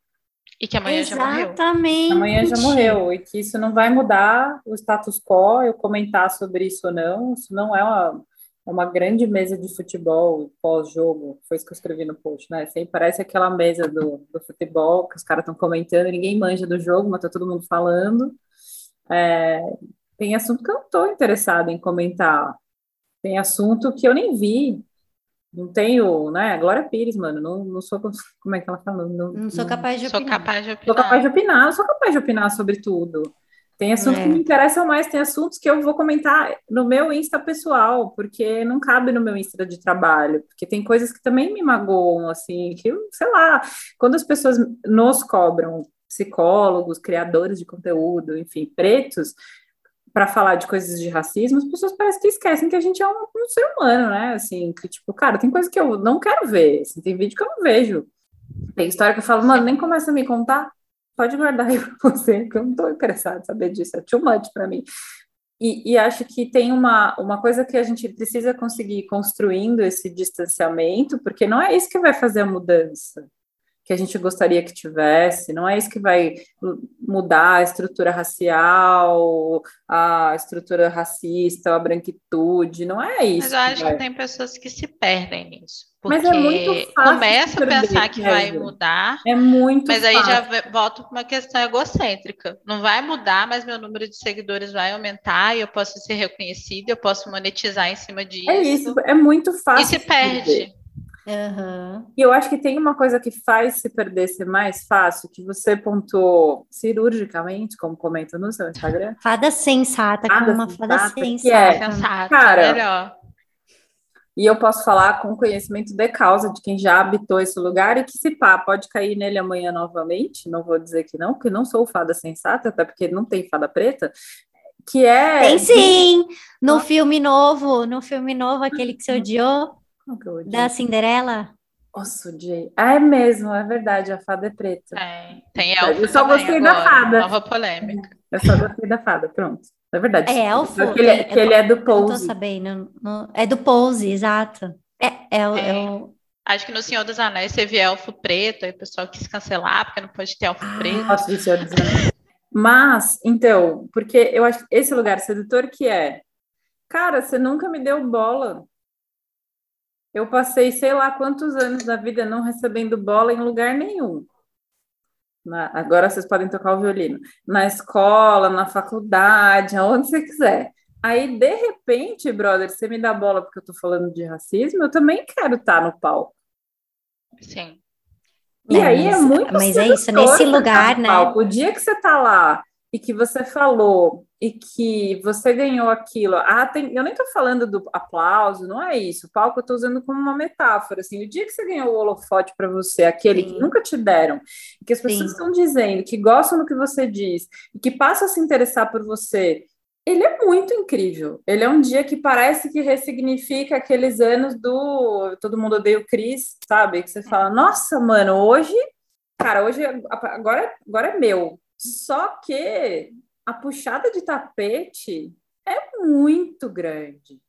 E que amanhã Exatamente. já morreu. Exatamente. Amanhã já morreu. E que isso não vai mudar o status quo, eu comentar sobre isso ou não. Isso não é uma, uma grande mesa de futebol pós-jogo. Foi isso que eu escrevi no post, né? Sempre parece aquela mesa do, do futebol que os caras estão comentando, ninguém manja do jogo, mas tá todo mundo falando. É, tem assunto que eu não estou interessada em comentar. Tem assunto que eu nem vi. Não tenho, né? Glória Pires, mano, não, não sou, como é que ela fala? Não, não sou capaz de opinar. Sou capaz de opinar. Sou capaz de opinar, sou capaz de opinar sobre tudo. Tem assuntos é. que me interessam mais, tem assuntos que eu vou comentar no meu Insta pessoal, porque não cabe no meu Insta de trabalho, porque tem coisas que também me magoam, assim, que, sei lá, quando as pessoas nos cobram, psicólogos, criadores de conteúdo, enfim, pretos, para falar de coisas de racismo, as pessoas parecem que esquecem que a gente é um, um, ser humano, né? Assim, que tipo, cara, tem coisa que eu não quero ver, assim, tem vídeo que eu não vejo. Tem história que eu falo, mano, nem começa a me contar, pode guardar aí para você, que eu não estou interessada em saber disso, é too much para mim. E, e, acho que tem uma, uma coisa que a gente precisa conseguir construindo esse distanciamento, porque não é isso que vai fazer a mudança que a gente gostaria que tivesse, não é isso que vai mudar a estrutura racial, a estrutura racista, a branquitude, não é isso. Mas eu acho que, que tem pessoas que se perdem nisso. Porque mas é muito fácil começa a pensar que vai mudar. É muito Mas fácil. aí já volto para uma questão egocêntrica. Não vai mudar, mas meu número de seguidores vai aumentar e eu posso ser reconhecida, eu posso monetizar em cima disso. É isso, é muito fácil. E se perde. Uhum. E eu acho que tem uma coisa que faz se perder ser mais fácil, que você pontuou cirurgicamente, como comenta no seu Instagram. Fada sensata, fada como uma sensata, fada sensata. Que é, cara, melhor. E eu posso falar com conhecimento de causa de quem já habitou esse lugar e que se pá, pode cair nele amanhã novamente, não vou dizer que não, porque não sou fada sensata, até porque não tem fada preta, que é... Tem sim! No filme novo, no filme novo, aquele que você odiou, da Cinderela? Nossa, odiei. Ah, é mesmo, é verdade, a fada é preta. É, tem elfo Eu só gostei agora, da fada. Nova polêmica. Eu só gostei da fada, pronto. É verdade. É elfo? Que ele é, que ele é do Pose. Não tô sabendo. No, é do Pose, exato. É, é, o, é. é o... Acho que no Senhor dos Anéis teve elfo preto, aí o pessoal quis cancelar, porque não pode ter elfo ah, preto. Do Senhor dos Anéis. Mas, então, porque eu acho que esse lugar sedutor que é, cara, você nunca me deu bola. Eu passei sei lá quantos anos da vida não recebendo bola em lugar nenhum. Na, agora vocês podem tocar o violino. Na escola, na faculdade, aonde você quiser. Aí, de repente, brother, você me dá bola porque eu tô falando de racismo, eu também quero estar tá no palco. Sim. E é, aí é muito Mas é isso, nesse lugar, né? Palco. O dia que você tá lá e que você falou e que você ganhou aquilo. Ah, tem, eu nem estou falando do aplauso, não é isso. O palco eu estou usando como uma metáfora. Assim, o dia que você ganhou o holofote para você, aquele Sim. que nunca te deram, que as pessoas Sim. estão dizendo, que gostam do que você diz, e que passam a se interessar por você, ele é muito incrível. Ele é um dia que parece que ressignifica aqueles anos do todo mundo odeia o Cris, sabe? Que você fala, nossa, mano, hoje, cara, hoje agora, agora é meu só que a puxada de tapete é muito grande.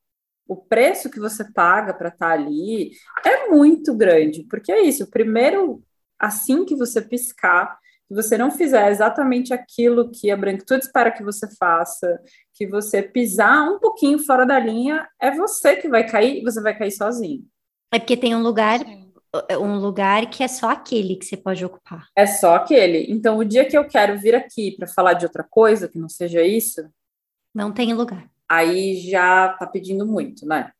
O preço que você paga para estar tá ali é muito grande, porque é isso. Primeiro, assim que você piscar, que você não fizer exatamente aquilo que a branquitude espera que você faça, que você pisar um pouquinho fora da linha, é você que vai cair e você vai cair sozinho. É porque tem um lugar Sim. É um lugar que é só aquele que você pode ocupar. É só aquele. Então, o dia que eu quero vir aqui para falar de outra coisa que não seja isso, não tem lugar. Aí já tá pedindo muito, né?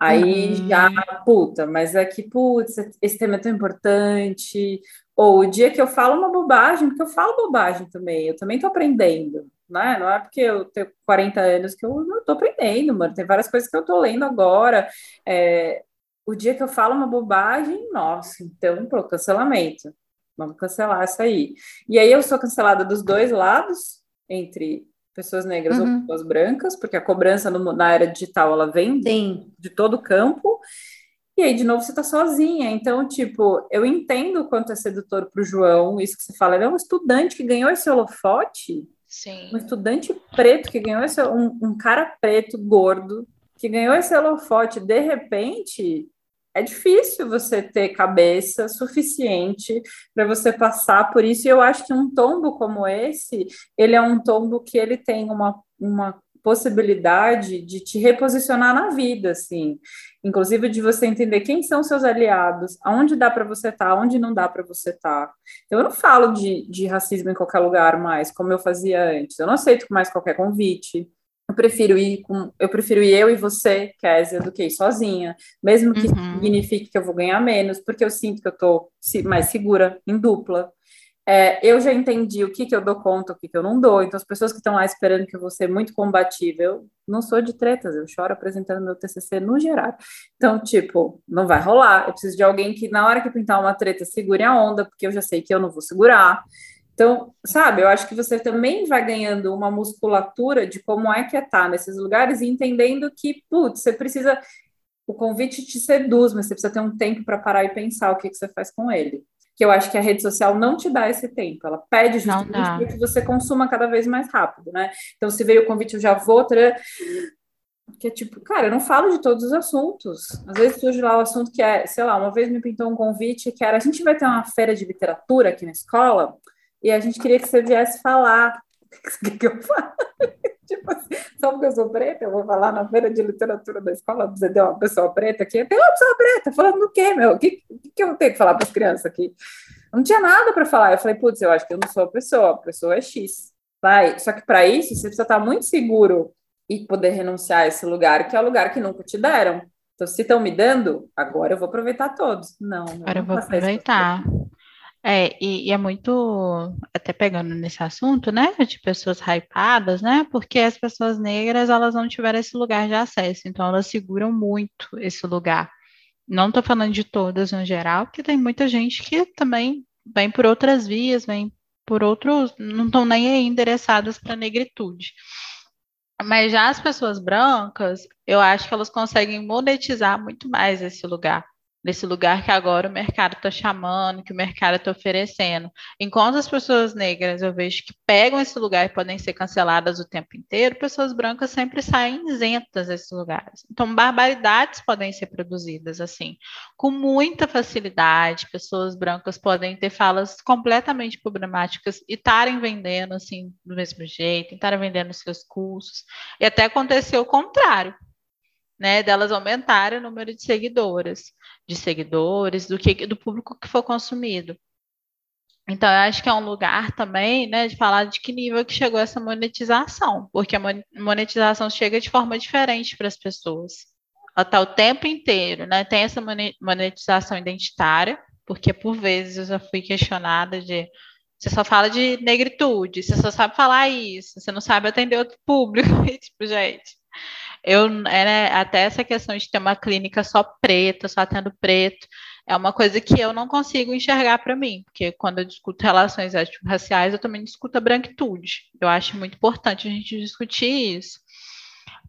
Aí uhum. já, puta, mas é que, putz, esse tema é tão importante. Ou o dia que eu falo uma bobagem, porque eu falo bobagem também, eu também tô aprendendo, né? Não é porque eu tenho 40 anos que eu não tô aprendendo, mano. Tem várias coisas que eu tô lendo agora. É, o dia que eu falo uma bobagem, nossa, então, pô, cancelamento. Vamos cancelar isso aí. E aí eu sou cancelada dos dois lados, entre pessoas negras uhum. ou pessoas brancas, porque a cobrança no, na era digital ela vem de, de todo o campo. E aí, de novo, você está sozinha. Então, tipo, eu entendo o quanto é sedutor para o João, isso que você fala. Ele é um estudante que ganhou esse holofote. Sim. Um estudante preto que ganhou esse. Um, um cara preto, gordo, que ganhou esse holofote. De repente, é difícil você ter cabeça suficiente para você passar por isso. E eu acho que um tombo como esse, ele é um tombo que ele tem uma, uma possibilidade de te reposicionar na vida, assim. Inclusive de você entender quem são seus aliados, aonde dá para você estar, tá, onde não dá para você estar. Tá. Então, eu não falo de, de racismo em qualquer lugar mais, como eu fazia antes. Eu não aceito mais qualquer convite. Eu prefiro ir com, eu prefiro ir eu e você, Kézia, do que ir sozinha, mesmo que uhum. signifique que eu vou ganhar menos, porque eu sinto que eu tô mais segura em dupla. É, eu já entendi o que, que eu dou conta, o que, que eu não dou. Então, as pessoas que estão lá esperando que eu vou ser muito combativa, eu não sou de tretas, eu choro apresentando meu TCC no geral. Então, tipo, não vai rolar. Eu preciso de alguém que, na hora que pintar uma treta, segure a onda, porque eu já sei que eu não vou segurar. Então, sabe, eu acho que você também vai ganhando uma musculatura de como é que é estar nesses lugares e entendendo que, putz, você precisa. O convite te seduz, mas você precisa ter um tempo para parar e pensar o que, que você faz com ele. Que eu acho que a rede social não te dá esse tempo, ela pede justamente para que você consuma cada vez mais rápido, né? Então, se veio o convite, eu já vou. Que é tipo, cara, eu não falo de todos os assuntos. Às vezes surge lá o assunto que é, sei lá, uma vez me pintou um convite que era: a gente vai ter uma feira de literatura aqui na escola e a gente queria que você viesse falar. O que, que eu falo? tipo assim, só porque eu sou preta, eu vou falar na feira de literatura da escola, você deu uma pessoa preta aqui, tem uma pessoa preta, falando do quê, meu? O que, que eu tenho que falar para as crianças aqui? Não tinha nada para falar. Eu falei, putz, eu acho que eu não sou a pessoa, a pessoa é X. Vai. Só que para isso, você precisa estar muito seguro e poder renunciar a esse lugar, que é o lugar que nunca te deram. Então, se estão me dando, agora eu vou aproveitar todos. Não, agora eu vou aproveitar. É, e, e, é muito, até pegando nesse assunto, né, de pessoas hypadas, né, porque as pessoas negras, elas não tiveram esse lugar de acesso, então elas seguram muito esse lugar. Não estou falando de todas no geral, porque tem muita gente que também vem por outras vias, vem por outros, não estão nem aí endereçadas para a negritude. Mas já as pessoas brancas, eu acho que elas conseguem monetizar muito mais esse lugar desse lugar que agora o mercado está chamando, que o mercado está oferecendo. Enquanto as pessoas negras eu vejo que pegam esse lugar e podem ser canceladas o tempo inteiro, pessoas brancas sempre saem isentas desses lugares. Então, barbaridades podem ser produzidas assim, com muita facilidade. Pessoas brancas podem ter falas completamente problemáticas e estarem vendendo assim do mesmo jeito, estarem vendendo seus cursos. E até aconteceu o contrário né, delas aumentarem o número de seguidoras, de seguidores, do que do público que for consumido. Então, eu acho que é um lugar também, né, de falar de que nível que chegou essa monetização, porque a monetização chega de forma diferente para as pessoas. Ela está o tempo inteiro, né? Tem essa monetização identitária, porque por vezes eu já fui questionada de você só fala de negritude, você só sabe falar isso, você não sabe atender outro público, tipo, gente, eu, até essa questão de ter uma clínica só preta, só tendo preto, é uma coisa que eu não consigo enxergar para mim, porque quando eu discuto relações raciais, eu também discuto a branquitude. Eu acho muito importante a gente discutir isso.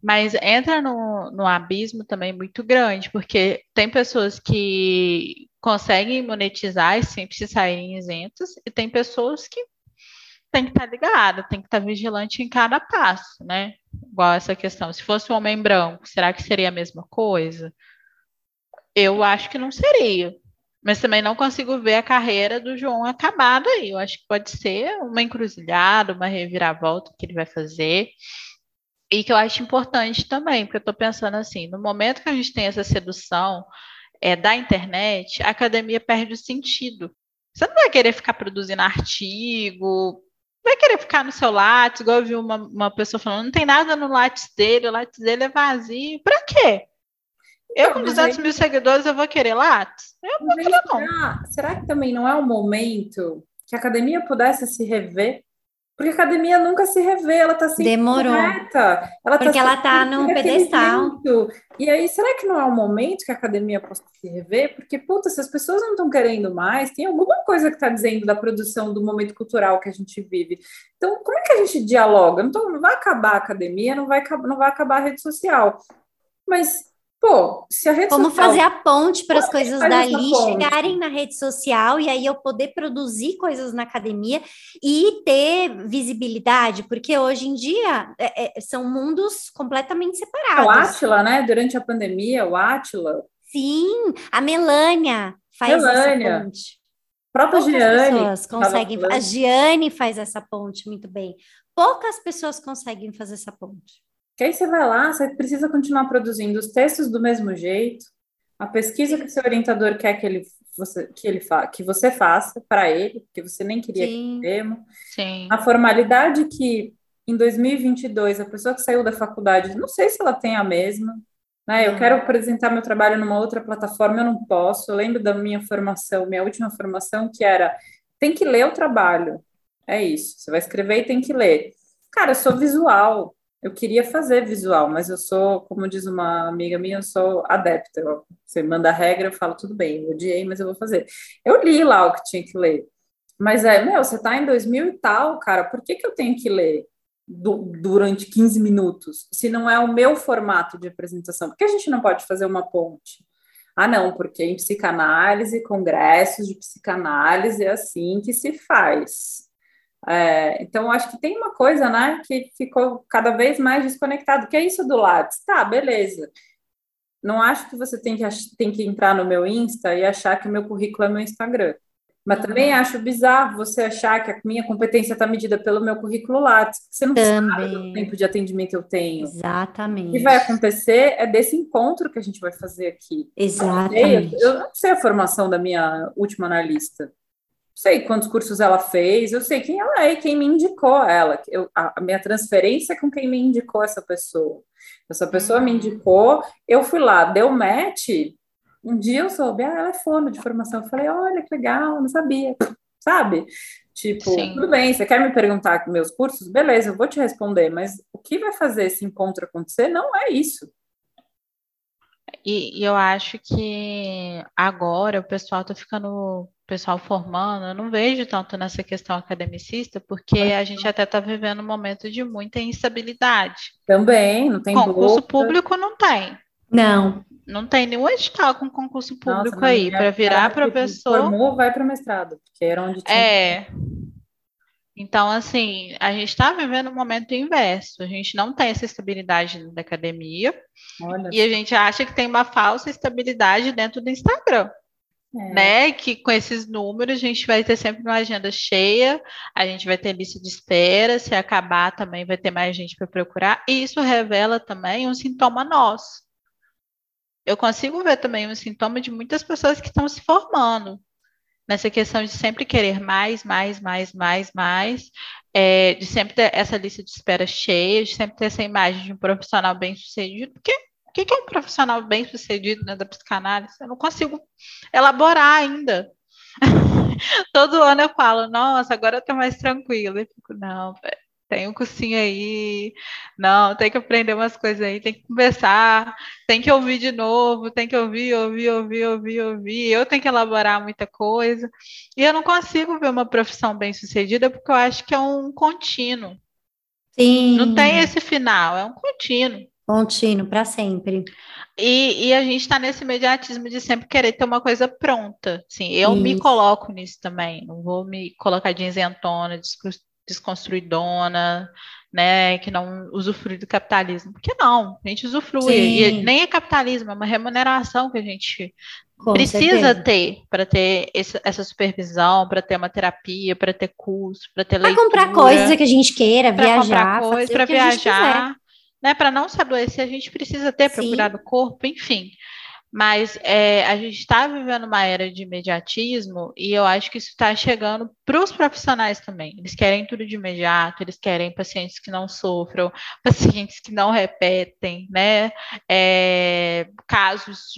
Mas entra no, no abismo também muito grande, porque tem pessoas que conseguem monetizar e sempre se saírem isentas, e tem pessoas que tem que estar tá ligada, tem que estar tá vigilante em cada passo, né? Igual essa questão. Se fosse um homem branco, será que seria a mesma coisa? Eu acho que não seria. Mas também não consigo ver a carreira do João acabada aí. Eu acho que pode ser uma encruzilhada, uma reviravolta que ele vai fazer. E que eu acho importante também, porque eu estou pensando assim, no momento que a gente tem essa sedução é, da internet, a academia perde o sentido. Você não vai querer ficar produzindo artigo, vai querer ficar no seu látis, igual eu vi uma, uma pessoa falando, não tem nada no látis dele, o látis dele é vazio. Pra quê? Eu com 200 aí... mil seguidores, eu vou querer látis? Eu não quero, não. Será, será que também não é o momento que a academia pudesse se rever porque a academia nunca se revê, ela está sempre Demorou. correta. Ela tá Porque tá ela está no pedestal. E aí, será que não é o momento que a academia possa se rever? Porque, puta, se as pessoas não estão querendo mais, tem alguma coisa que está dizendo da produção do momento cultural que a gente vive. Então, como é que a gente dialoga? Tô, não vai acabar a academia, não vai, não vai acabar a rede social. Mas Pô, se a rede Como social... fazer a ponte para as coisas dali chegarem na rede social e aí eu poder produzir coisas na academia e ter visibilidade, porque hoje em dia é, é, são mundos completamente separados. O Átila, né? Durante a pandemia, o Átila. Sim, a Melânia faz Melânia. essa ponte. A própria Poucas Giane. Pessoas conseguem, a Giane faz essa ponte muito bem. Poucas pessoas conseguem fazer essa ponte. Que aí você vai lá, você precisa continuar produzindo os textos do mesmo jeito, a pesquisa que seu orientador quer que ele você, que ele fa que você faça para ele, porque você nem queria Sim. que mesmo. Sim. A formalidade que em 2022, a pessoa que saiu da faculdade, não sei se ela tem a mesma, né? Eu quero apresentar meu trabalho numa outra plataforma, eu não posso. Eu lembro da minha formação, minha última formação, que era tem que ler o trabalho. É isso. Você vai escrever e tem que ler. Cara, eu sou visual. Eu queria fazer visual, mas eu sou, como diz uma amiga minha, eu sou adepta. Você manda a regra, eu falo, tudo bem, eu odiei, mas eu vou fazer. Eu li lá o que tinha que ler. Mas é, meu, você tá em 2000 e tal, cara, por que, que eu tenho que ler do, durante 15 minutos, se não é o meu formato de apresentação? Por que a gente não pode fazer uma ponte? Ah, não, porque em psicanálise, congressos de psicanálise é assim que se faz. É, então, acho que tem uma coisa, né, que ficou cada vez mais desconectado, que é isso do Lattes. Tá, beleza. Não acho que você tem que, tem que entrar no meu Insta e achar que o meu currículo é meu Instagram. Mas também acho bizarro você achar que a minha competência está medida pelo meu currículo Lattes. Você não também. sabe o tempo de atendimento eu tenho. Exatamente. O que vai acontecer é desse encontro que a gente vai fazer aqui. Exatamente. Eu, eu não sei a formação da minha última analista. Sei quantos cursos ela fez, eu sei quem ela é, quem me indicou ela. Eu, a, a minha transferência é com quem me indicou essa pessoa. Essa pessoa me uhum. indicou, eu fui lá, deu match, um dia eu soube, ah, ela é fono de formação. Eu falei, olha que legal, não sabia, sabe? Tipo, Sim. tudo bem, você quer me perguntar meus cursos? Beleza, eu vou te responder, mas o que vai fazer esse encontro acontecer não é isso. E, e eu acho que agora o pessoal está ficando, o pessoal formando, eu não vejo tanto nessa questão academicista, porque a gente até está vivendo um momento de muita instabilidade. Também, não tem Concurso público não tem. Não. Não tem nenhum edital com concurso público Nossa, aí para virar professor. Formou, vai para mestrado, porque era onde tinha. É. Então, assim, a gente está vivendo um momento inverso. A gente não tem essa estabilidade da academia Olha e a gente acha que tem uma falsa estabilidade dentro do Instagram. É. Né? Que com esses números a gente vai ter sempre uma agenda cheia, a gente vai ter lista de espera, se acabar também vai ter mais gente para procurar, e isso revela também um sintoma nosso eu consigo ver também um sintoma de muitas pessoas que estão se formando nessa questão de sempre querer mais, mais, mais, mais, mais, é, de sempre ter essa lista de espera cheia, de sempre ter essa imagem de um profissional bem sucedido, porque o que é um profissional bem sucedido né, da psicanálise? Eu não consigo elaborar ainda. Todo ano eu falo, nossa, agora eu tô mais tranquila. Eu fico, não, velho tem um cursinho aí, não, tem que aprender umas coisas aí, tem que conversar, tem que ouvir de novo, tem que ouvir, ouvir, ouvir, ouvir, ouvir, eu tenho que elaborar muita coisa, e eu não consigo ver uma profissão bem sucedida porque eu acho que é um contínuo. Sim. Não tem esse final, é um contínuo. Contínuo, para sempre. E, e, a gente está nesse imediatismo de sempre querer ter uma coisa pronta. Sim, eu Isso. me coloco nisso também. Não vou me colocar de isentona, desconstruidona, né, que não usufrui do capitalismo. Porque não, a gente usufrui. E nem é capitalismo, é uma remuneração que a gente Com precisa certeza. ter para ter esse, essa supervisão, para ter uma terapia, para ter curso, para ter leitura. Para comprar coisa que a gente queira, viajar, para viajar, né, para não se adoecer, a gente precisa ter, procurar do corpo, enfim. Mas é, a gente está vivendo uma era de imediatismo e eu acho que isso está chegando para os profissionais também. Eles querem tudo de imediato, eles querem pacientes que não sofram, pacientes que não repetem, né? É, casos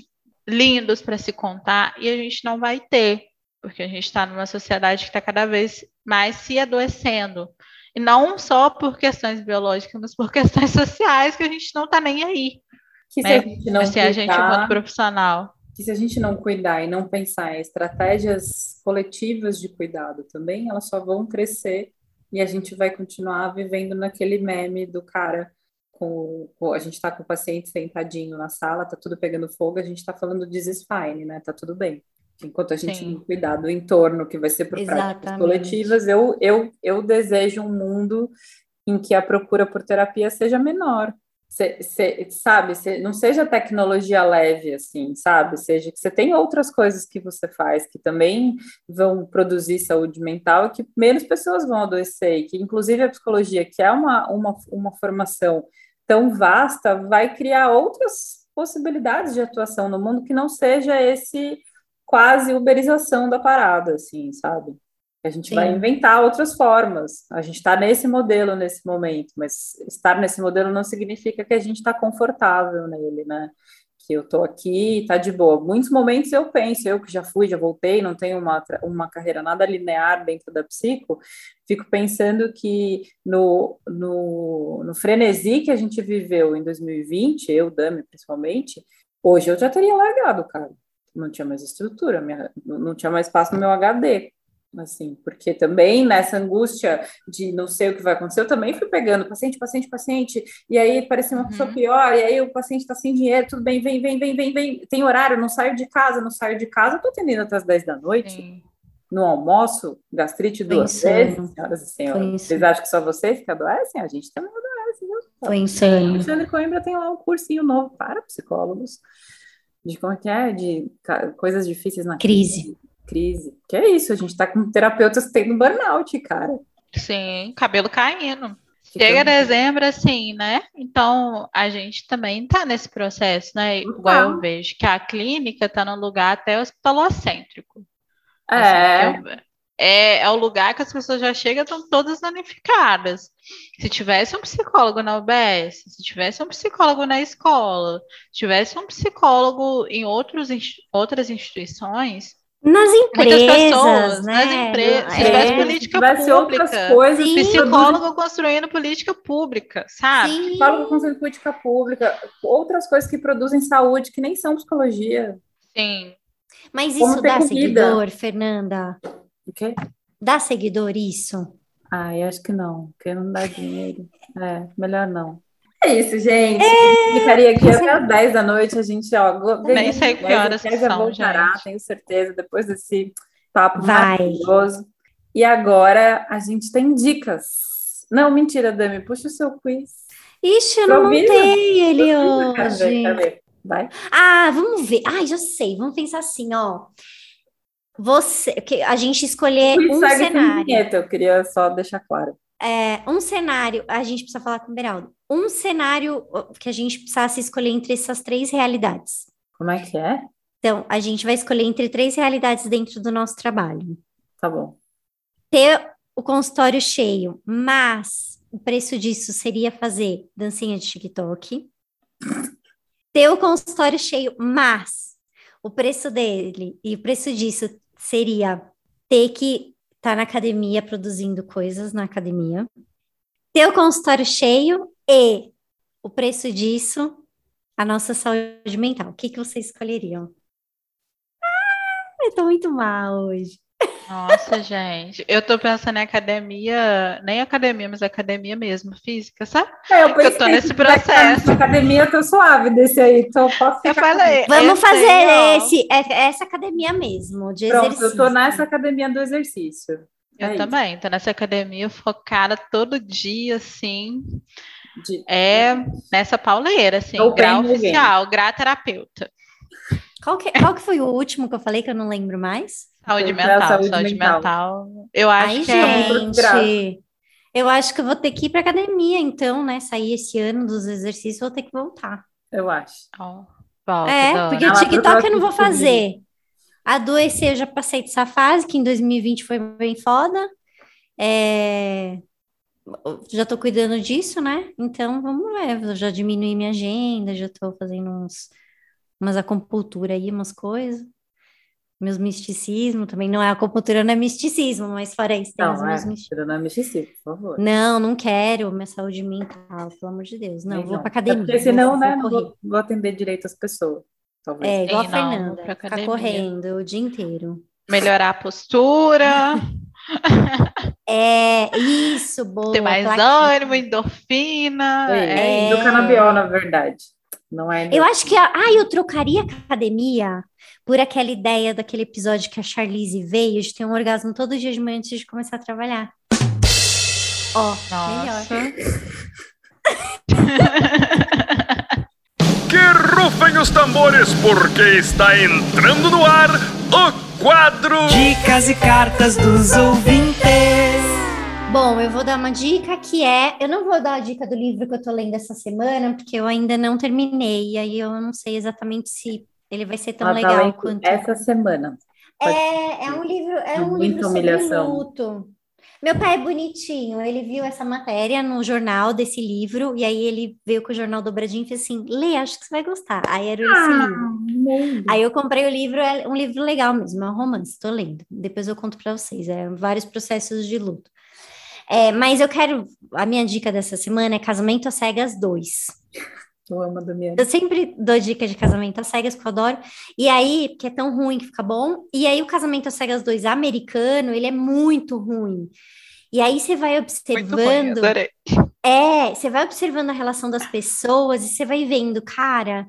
lindos para se contar e a gente não vai ter, porque a gente está numa sociedade que está cada vez mais se adoecendo. E não só por questões biológicas, mas por questões sociais que a gente não está nem aí. Que se né? a gente não assim, cuidar, a gente enquanto profissional. Que se a gente não cuidar e não pensar em estratégias coletivas de cuidado também, elas só vão crescer e a gente vai continuar vivendo naquele meme do cara com, com a gente está com o paciente sentadinho na sala, tá tudo pegando fogo, a gente está falando this is fine, né? Tá tudo bem. Enquanto a gente Sim. não cuidar do entorno que vai ser por práticas coletivas, eu, eu, eu desejo um mundo em que a procura por terapia seja menor, Cê, cê, sabe, cê, não seja tecnologia leve, assim, sabe? Seja que você tem outras coisas que você faz que também vão produzir saúde mental e que menos pessoas vão adoecer, e que inclusive a psicologia, que é uma, uma, uma formação tão vasta, vai criar outras possibilidades de atuação no mundo que não seja esse quase uberização da parada, assim, sabe? A gente Sim. vai inventar outras formas. A gente está nesse modelo nesse momento, mas estar nesse modelo não significa que a gente está confortável nele, né? Que eu estou aqui, tá de boa. Muitos momentos eu penso, eu que já fui, já voltei, não tenho uma, uma carreira nada linear dentro da psico, fico pensando que no, no, no frenesi que a gente viveu em 2020, eu, Dami, principalmente, hoje eu já teria largado, cara. Não tinha mais estrutura, minha, não tinha mais espaço no meu HD assim, porque também nessa angústia de não sei o que vai acontecer, eu também fui pegando paciente, paciente, paciente, e aí parecia uma uhum. pessoa pior, e aí o paciente está sem dinheiro, tudo bem, vem, vem, vem, vem, vem, tem horário, não saio de casa, não saio de casa, eu tô atendendo até as 10 da noite, Sim. no almoço, gastrite duas vezes, senhoras e senhores, vocês acham que só vocês que adoecem? A gente também adoece, viu? Foi insano. O Alexandre Coimbra tem lá um cursinho novo para psicólogos, de como é que é, de coisas difíceis na crise crise. Que é isso, a gente tá com terapeutas tendo burnout, cara. Sim, cabelo caindo. Chega dezembro, assim, né? Então, a gente também tá nesse processo, né? Igual eu vejo que a clínica tá num lugar até hospitalocêntrico. É. Assim, é, é o lugar que as pessoas já chegam estão todas danificadas. Se tivesse um psicólogo na UBS, se tivesse um psicólogo na escola, se tivesse um psicólogo em outros, outras instituições, nas empresas, pessoas, né? Nas empresas, se é, tivesse política tivesse pública, outras coisas, Sim. psicólogo construindo política pública, sabe? Sim. Psicólogo construindo política pública, outras coisas que produzem saúde que nem são psicologia. Sim. Mas isso dá comida. seguidor, Fernanda? O quê? Dá seguidor isso? Ah, eu acho que não, porque não dá dinheiro. É, melhor não. É isso, gente. É... Ficaria aqui até as 10 da noite. A gente, ó, nem sei que horas são, voltará, gente. tenho certeza, depois desse papo Vai. maravilhoso. E agora a gente tem dicas. Não, mentira, Dami, puxa o seu quiz. Ixi, eu não montei ele hoje. Cadê, cadê? Vai. Ah, vamos ver. Ai, já sei. Vamos pensar assim, ó. Você, que a gente escolher um cenário. Vinheta, eu queria só deixar claro. É, um cenário, a gente precisa falar com o Beraldo um cenário que a gente precisasse escolher entre essas três realidades. Como é que é? Então, a gente vai escolher entre três realidades dentro do nosso trabalho. Tá bom. Ter o consultório cheio, mas o preço disso seria fazer dancinha de TikTok. Ter o consultório cheio, mas o preço dele e o preço disso seria ter que tá na academia produzindo coisas na academia. Ter o consultório cheio e o preço disso, a nossa saúde mental. O que, que vocês escolheriam? Ah, eu tô muito mal hoje. Nossa, gente, eu tô pensando em academia, nem academia, mas academia mesmo, física, sabe? É, eu, eu tô nesse processo. academia eu tô suave desse aí, então posso Eu falei, vamos fazer aí, esse, é, essa academia mesmo, de Pronto, exercício. eu tô nessa academia do exercício. Eu é também, tô nessa academia focada todo dia, assim. De... É nessa pauleira, assim, Ou grau oficial, grau terapeuta. Qual que, qual que foi o último que eu falei que eu não lembro mais? Saúde mental, saúde, saúde mental. mental. Eu acho Ai, que gente, é eu acho que eu vou ter que ir para academia, então, né? Sair esse ano dos exercícios, vou ter que voltar. Eu acho. Oh, volta, é, porque o TikTok eu não vou fazer. Adoecer, eu já passei dessa fase, que em 2020 foi bem foda. É, já estou cuidando disso, né? Então vamos ver, eu já diminui minha agenda, já estou fazendo uns, umas acupuntura aí, umas coisas. Meus misticismo também, não é acupuntura, não é misticismo, mas fora isso, tem não, os meus é. Não é misticismo, por favor. Não, não quero minha saúde mental, pelo amor de Deus. Não, vou para academia. É porque senão, né, não vou, vou, atender direito as pessoas. Talvez. É, igual Sim, a Fernanda, não, ficar correndo o dia inteiro. Melhorar a postura. É, isso, boa. Ter mais plaquinha. ânimo, endorfina. É, é. do canabiol, na verdade. Não é. Eu acho que. Ah, eu trocaria academia por aquela ideia daquele episódio que a Charlize veio de ter um orgasmo todo dia de manhã antes de começar a trabalhar. Ó, oh, melhor. que rufem os tambores, porque está entrando no ar o quadro Dicas e Cartas dos Ouvintes. Bom, eu vou dar uma dica que é. Eu não vou dar a dica do livro que eu tô lendo essa semana, porque eu ainda não terminei, e aí eu não sei exatamente se ele vai ser tão Ela tá legal tá quanto. Essa semana. É, é um livro, é um livro sobre humilhação. luto. Meu pai é bonitinho, ele viu essa matéria no jornal desse livro, e aí ele veio com o jornal dobradinho e fez assim: Lê, acho que você vai gostar. Aí era esse Ah, livro. Aí eu comprei o livro, é um livro legal mesmo, é um romance, tô lendo. Depois eu conto para vocês, é vários processos de luto. É, mas eu quero, a minha dica dessa semana é Casamento às Cegas 2. Eu amo a Damiana. Eu sempre dou dica de casamento às cegas, porque eu adoro. E aí, porque é tão ruim que fica bom. E aí, o casamento às cegas 2 americano, ele é muito ruim. E aí, você vai Muito ruim, observando. adorei. É, você vai observando a relação das pessoas e você vai vendo, cara,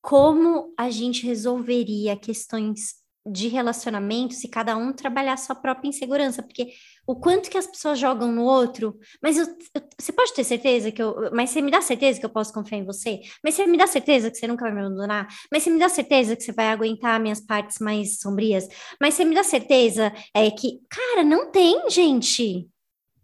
como a gente resolveria questões de relacionamento se cada um trabalhar sua própria insegurança, porque o quanto que as pessoas jogam no outro, mas eu- eu- você pode ter certeza que eu, mas você me dá certeza que eu posso confiar em você? Mas você me dá certeza que você nunca vai me abandonar? Mas você me dá certeza que você vai aguentar minhas partes mais sombrias? Mas você me dá certeza é, que, cara, não tem, gente.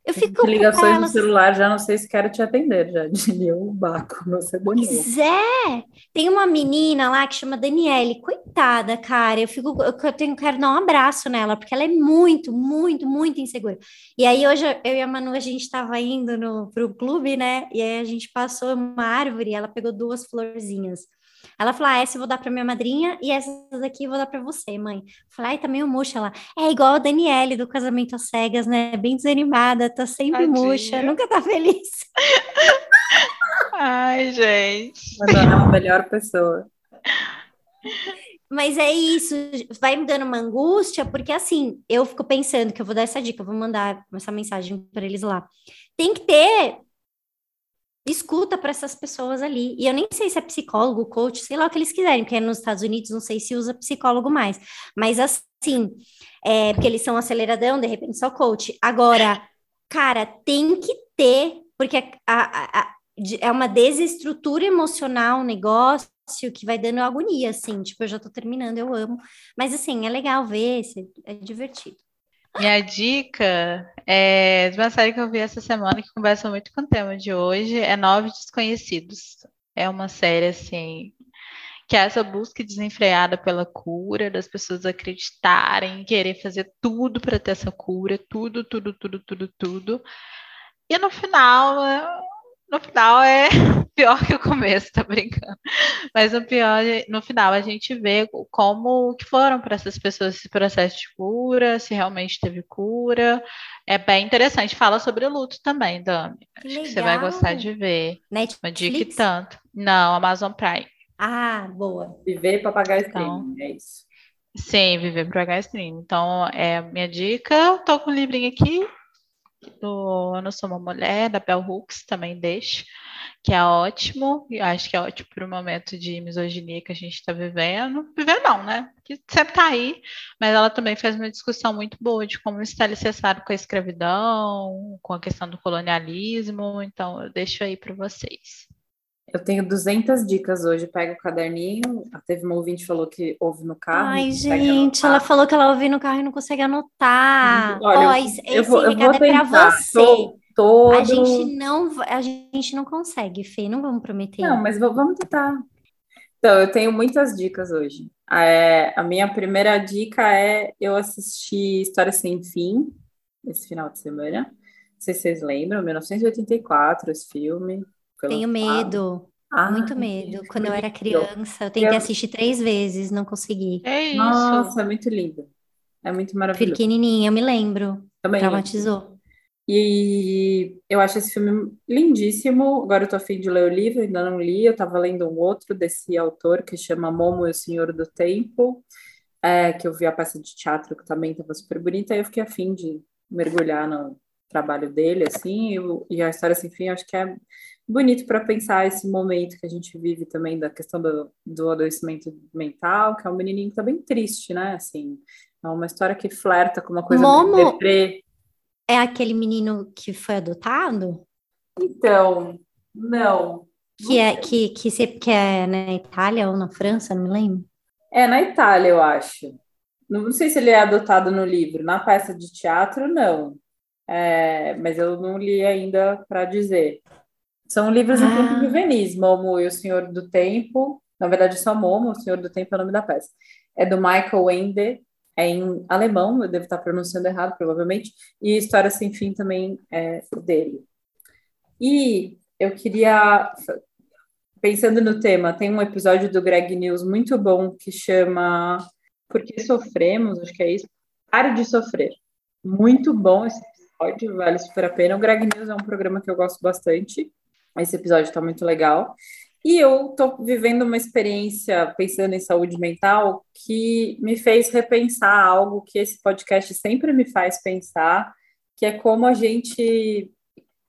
Eu fico com Ligações no celular, já não sei se quero te atender, já diria o Baco, meu cebolinho. Pois é, tem uma menina lá que chama Daniele, coitada, cara. Eu fico, eu, eu tenho, quero dar um abraço nela, porque ela é muito, muito, muito insegura. E aí hoje eu e a Manu, a gente estava indo no, pro clube, né? E aí a gente passou uma árvore, e ela pegou duas florzinhas. Ela falou: Ah, essa eu vou dar para minha madrinha e essa daqui eu vou dar para você, mãe. Eu falei: Ai, tá meio murcha. Ela é igual a Daniele do Casamento às Cegas, né? Bem desanimada, tá sempre Tadinha. murcha, nunca tá feliz. Ai, gente. Madonna é a melhor pessoa. Mas é isso, vai me dando uma angústia, porque assim, eu fico pensando que eu vou dar essa dica, eu vou mandar essa mensagem para eles lá. Tem que ter escuta para essas pessoas ali. E eu nem sei se é psicólogo, coach, sei lá o que eles quiserem, porque nos Estados Unidos não sei se usa psicólogo mais. Mas assim, é, porque eles são aceleradão, de repente só coach. Agora, cara, tem que ter, porque a- a- a- é uma desestrutura emocional o negócio que vai dando agonia, assim, tipo, eu já tô terminando, eu amo. Mas assim, é legal ver, é divertido. Minha dica é de uma série que eu vi essa semana que conversa muito com o tema de hoje, é Nove Desconhecidos. É uma série assim que é essa busca desenfreada pela cura, das pessoas acreditarem, querer fazer tudo para ter essa cura, tudo, tudo, tudo, tudo, tudo. E no final, no final é pior que o começo, tá brincando. Mas no pior, no final a gente vê como que foram para essas pessoas esse processo de cura, se realmente teve cura. É bem interessante. Fala sobre o luto também. Que Acho que você vai legal. gostar de ver. Uma dica e Netflix? tanto. Não, Amazon Prime. Ah, boa. Viver para pagar Então. streaming, é isso. Sim, viver pro H-Stream. Então, é a minha dica. Tô com um livrinho aqui do Eu Não Sou Uma Mulher, da Bell Hooks, também deixo, que é ótimo. E acho que é ótimo para o momento de misoginia que a gente está vivendo. Vivendo não, né? Que sempre tá aí, mas ela também faz uma discussão muito boa de como está alicerçado com a escravidão, com a questão do colonialismo. Então, eu deixo aí para vocês. Eu tenho 200 dicas hoje, pega o caderninho. Teve uma ouvinte que falou que ouve no carro. Ai, gente, ela falou que ela ouviu no carro e não consegue anotar. Olha, Ó, eu- esse, eu vou, eu vou é para tentar. você. Tô- todo... A gente não, a gente não consegue, Fê, não vamos prometer. Não, mas vamos tentar. Então, eu tenho muitas dicas hoje. É, a minha primeira dica é eu assisti História Sem Fim esse final de semana. Não sei se vocês lembram, 1984, esse filme. Tenho medo, Ah, muito medo. Quando eu era criança, eu tentei Eu- assistir três vezes, não consegui. É isso. Nossa, é muito lindo. É muito maravilhoso. Pequenininha, eu me lembro. Também. Traumatizou. E eu acho esse filme lindíssimo. Agora eu tô a fim de ler o livro, ainda não li. Eu tava lendo um outro desse autor que chama Momo e o Senhor do Tempo, é, que eu vi a peça de teatro que também estava super bonita. Aí eu fiquei a fim de mergulhar no trabalho dele, assim. E, e a história sem fim, eu acho que é bonito para pensar esse momento que a gente vive também da questão do, do adoecimento mental, que é um menininho que tá bem triste, né? Assim, é uma história que flerta com uma coisa Momo- deprê. É aquele menino que foi adotado? Então, não. Que é, que, que, se, que é na Itália ou na França, não me lembro. É na Itália, eu acho. Não sei se ele é adotado no livro. Na peça de teatro, não. É, mas eu não li ainda para dizer. São livros Ah. infanto juvenis, Momo e o Senhor do Tempo. Na verdade, só Momo, o Senhor do Tempo é o nome da peça. É do Michael Ende. é em alemão, eu devo estar pronunciando errado, provavelmente, e História Sem Fim também é dele. E eu queria, pensando no tema, tem um episódio do Greg News muito bom que chama Por que Sofremos? Acho que é isso. Pare de Sofrer. Muito bom esse episódio, vale super a pena. O Greg News é um programa que eu gosto bastante. Esse episódio está muito legal. E eu estou vivendo uma experiência pensando em saúde mental que me fez repensar algo que esse podcast sempre me faz pensar, que é como a gente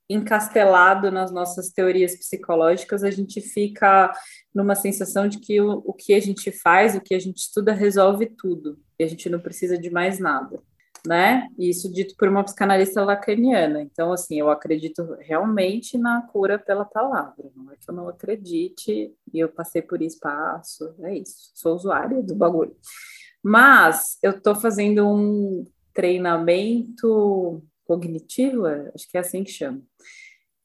encastelado nas nossas teorias psicológicas, a gente fica numa sensação de que o, o que a gente faz, o que a gente estuda, resolve tudo, e a gente não precisa de mais nada né? Isso dito por uma psicanalista lacaniana. Então, assim, eu acredito realmente na cura pela palavra. Não é que eu não acredite e eu passei por isso, passo. É isso. Sou usuária do bagulho. Mas eu estou fazendo um treinamento cognitivo, é, acho que é assim que chama,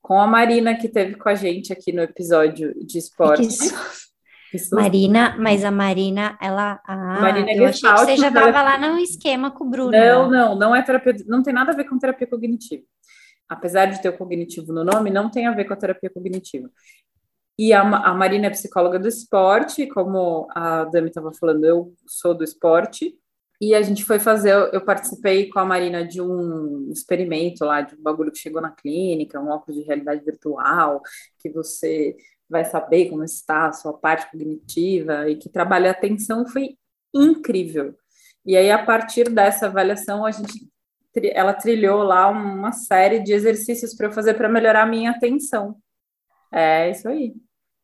com a Marina que teve com a gente aqui no episódio de esporte. Marina, mas a Marina, ela. Ah, Marina é eu achei que você já estava lá no esquema com o Bruno. Não, não, não é terapia, não tem nada a ver com terapia cognitiva. Apesar de ter o cognitivo no nome, não tem a ver com a terapia cognitiva. E a, a Marina é psicóloga do esporte, como a Dami estava falando, eu sou do esporte. E a gente foi fazer, eu participei com a Marina de um experimento lá, de um bagulho que chegou na clínica, um óculos de realidade virtual, que você vai saber como está a sua parte cognitiva e que trabalha a atenção foi incrível. E aí, a partir dessa avaliação, a gente ela trilhou lá uma série de exercícios para eu fazer para melhorar a minha atenção. É isso aí.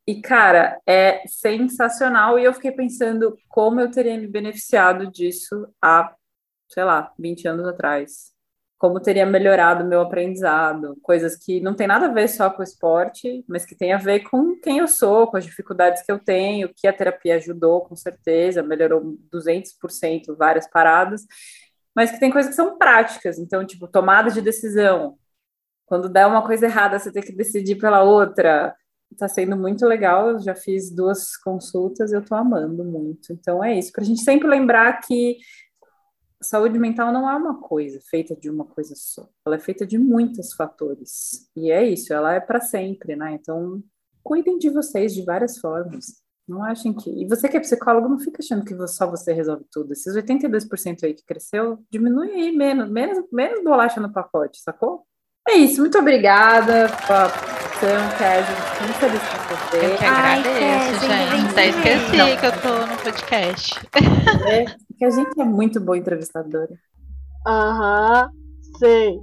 E, cara, é sensacional. E eu fiquei pensando como eu teria me beneficiado disso há, sei lá, 20 anos atrás como teria melhorado o meu aprendizado, coisas que não tem nada a ver só com o esporte, mas que tem a ver com quem eu sou, com as dificuldades que eu tenho, que a terapia ajudou, com certeza, melhorou 200% várias paradas, mas que tem coisas que são práticas, então, tipo, tomada de decisão. Quando der uma coisa errada, você tem que decidir pela outra. Está sendo muito legal, eu já fiz duas consultas, eu estou amando muito. Então é isso, para a gente sempre lembrar que saúde mental não é uma coisa feita de uma coisa só. Ela é feita de muitos fatores. E é isso, ela é para sempre, né? Então, cuidem de vocês de várias formas. Não achem que. E você que é psicólogo, não fica achando que só você resolve tudo. Esses 82% aí que cresceu, diminui aí menos, menos, menos bolacha no pacote, sacou? É isso, muito obrigada pela. Muito feliz você. Eu que agradeço, Ai, gente. Até tá esqueci não. que eu tô no podcast. É, que a gente é muito boa entrevistadora. Aham, sim.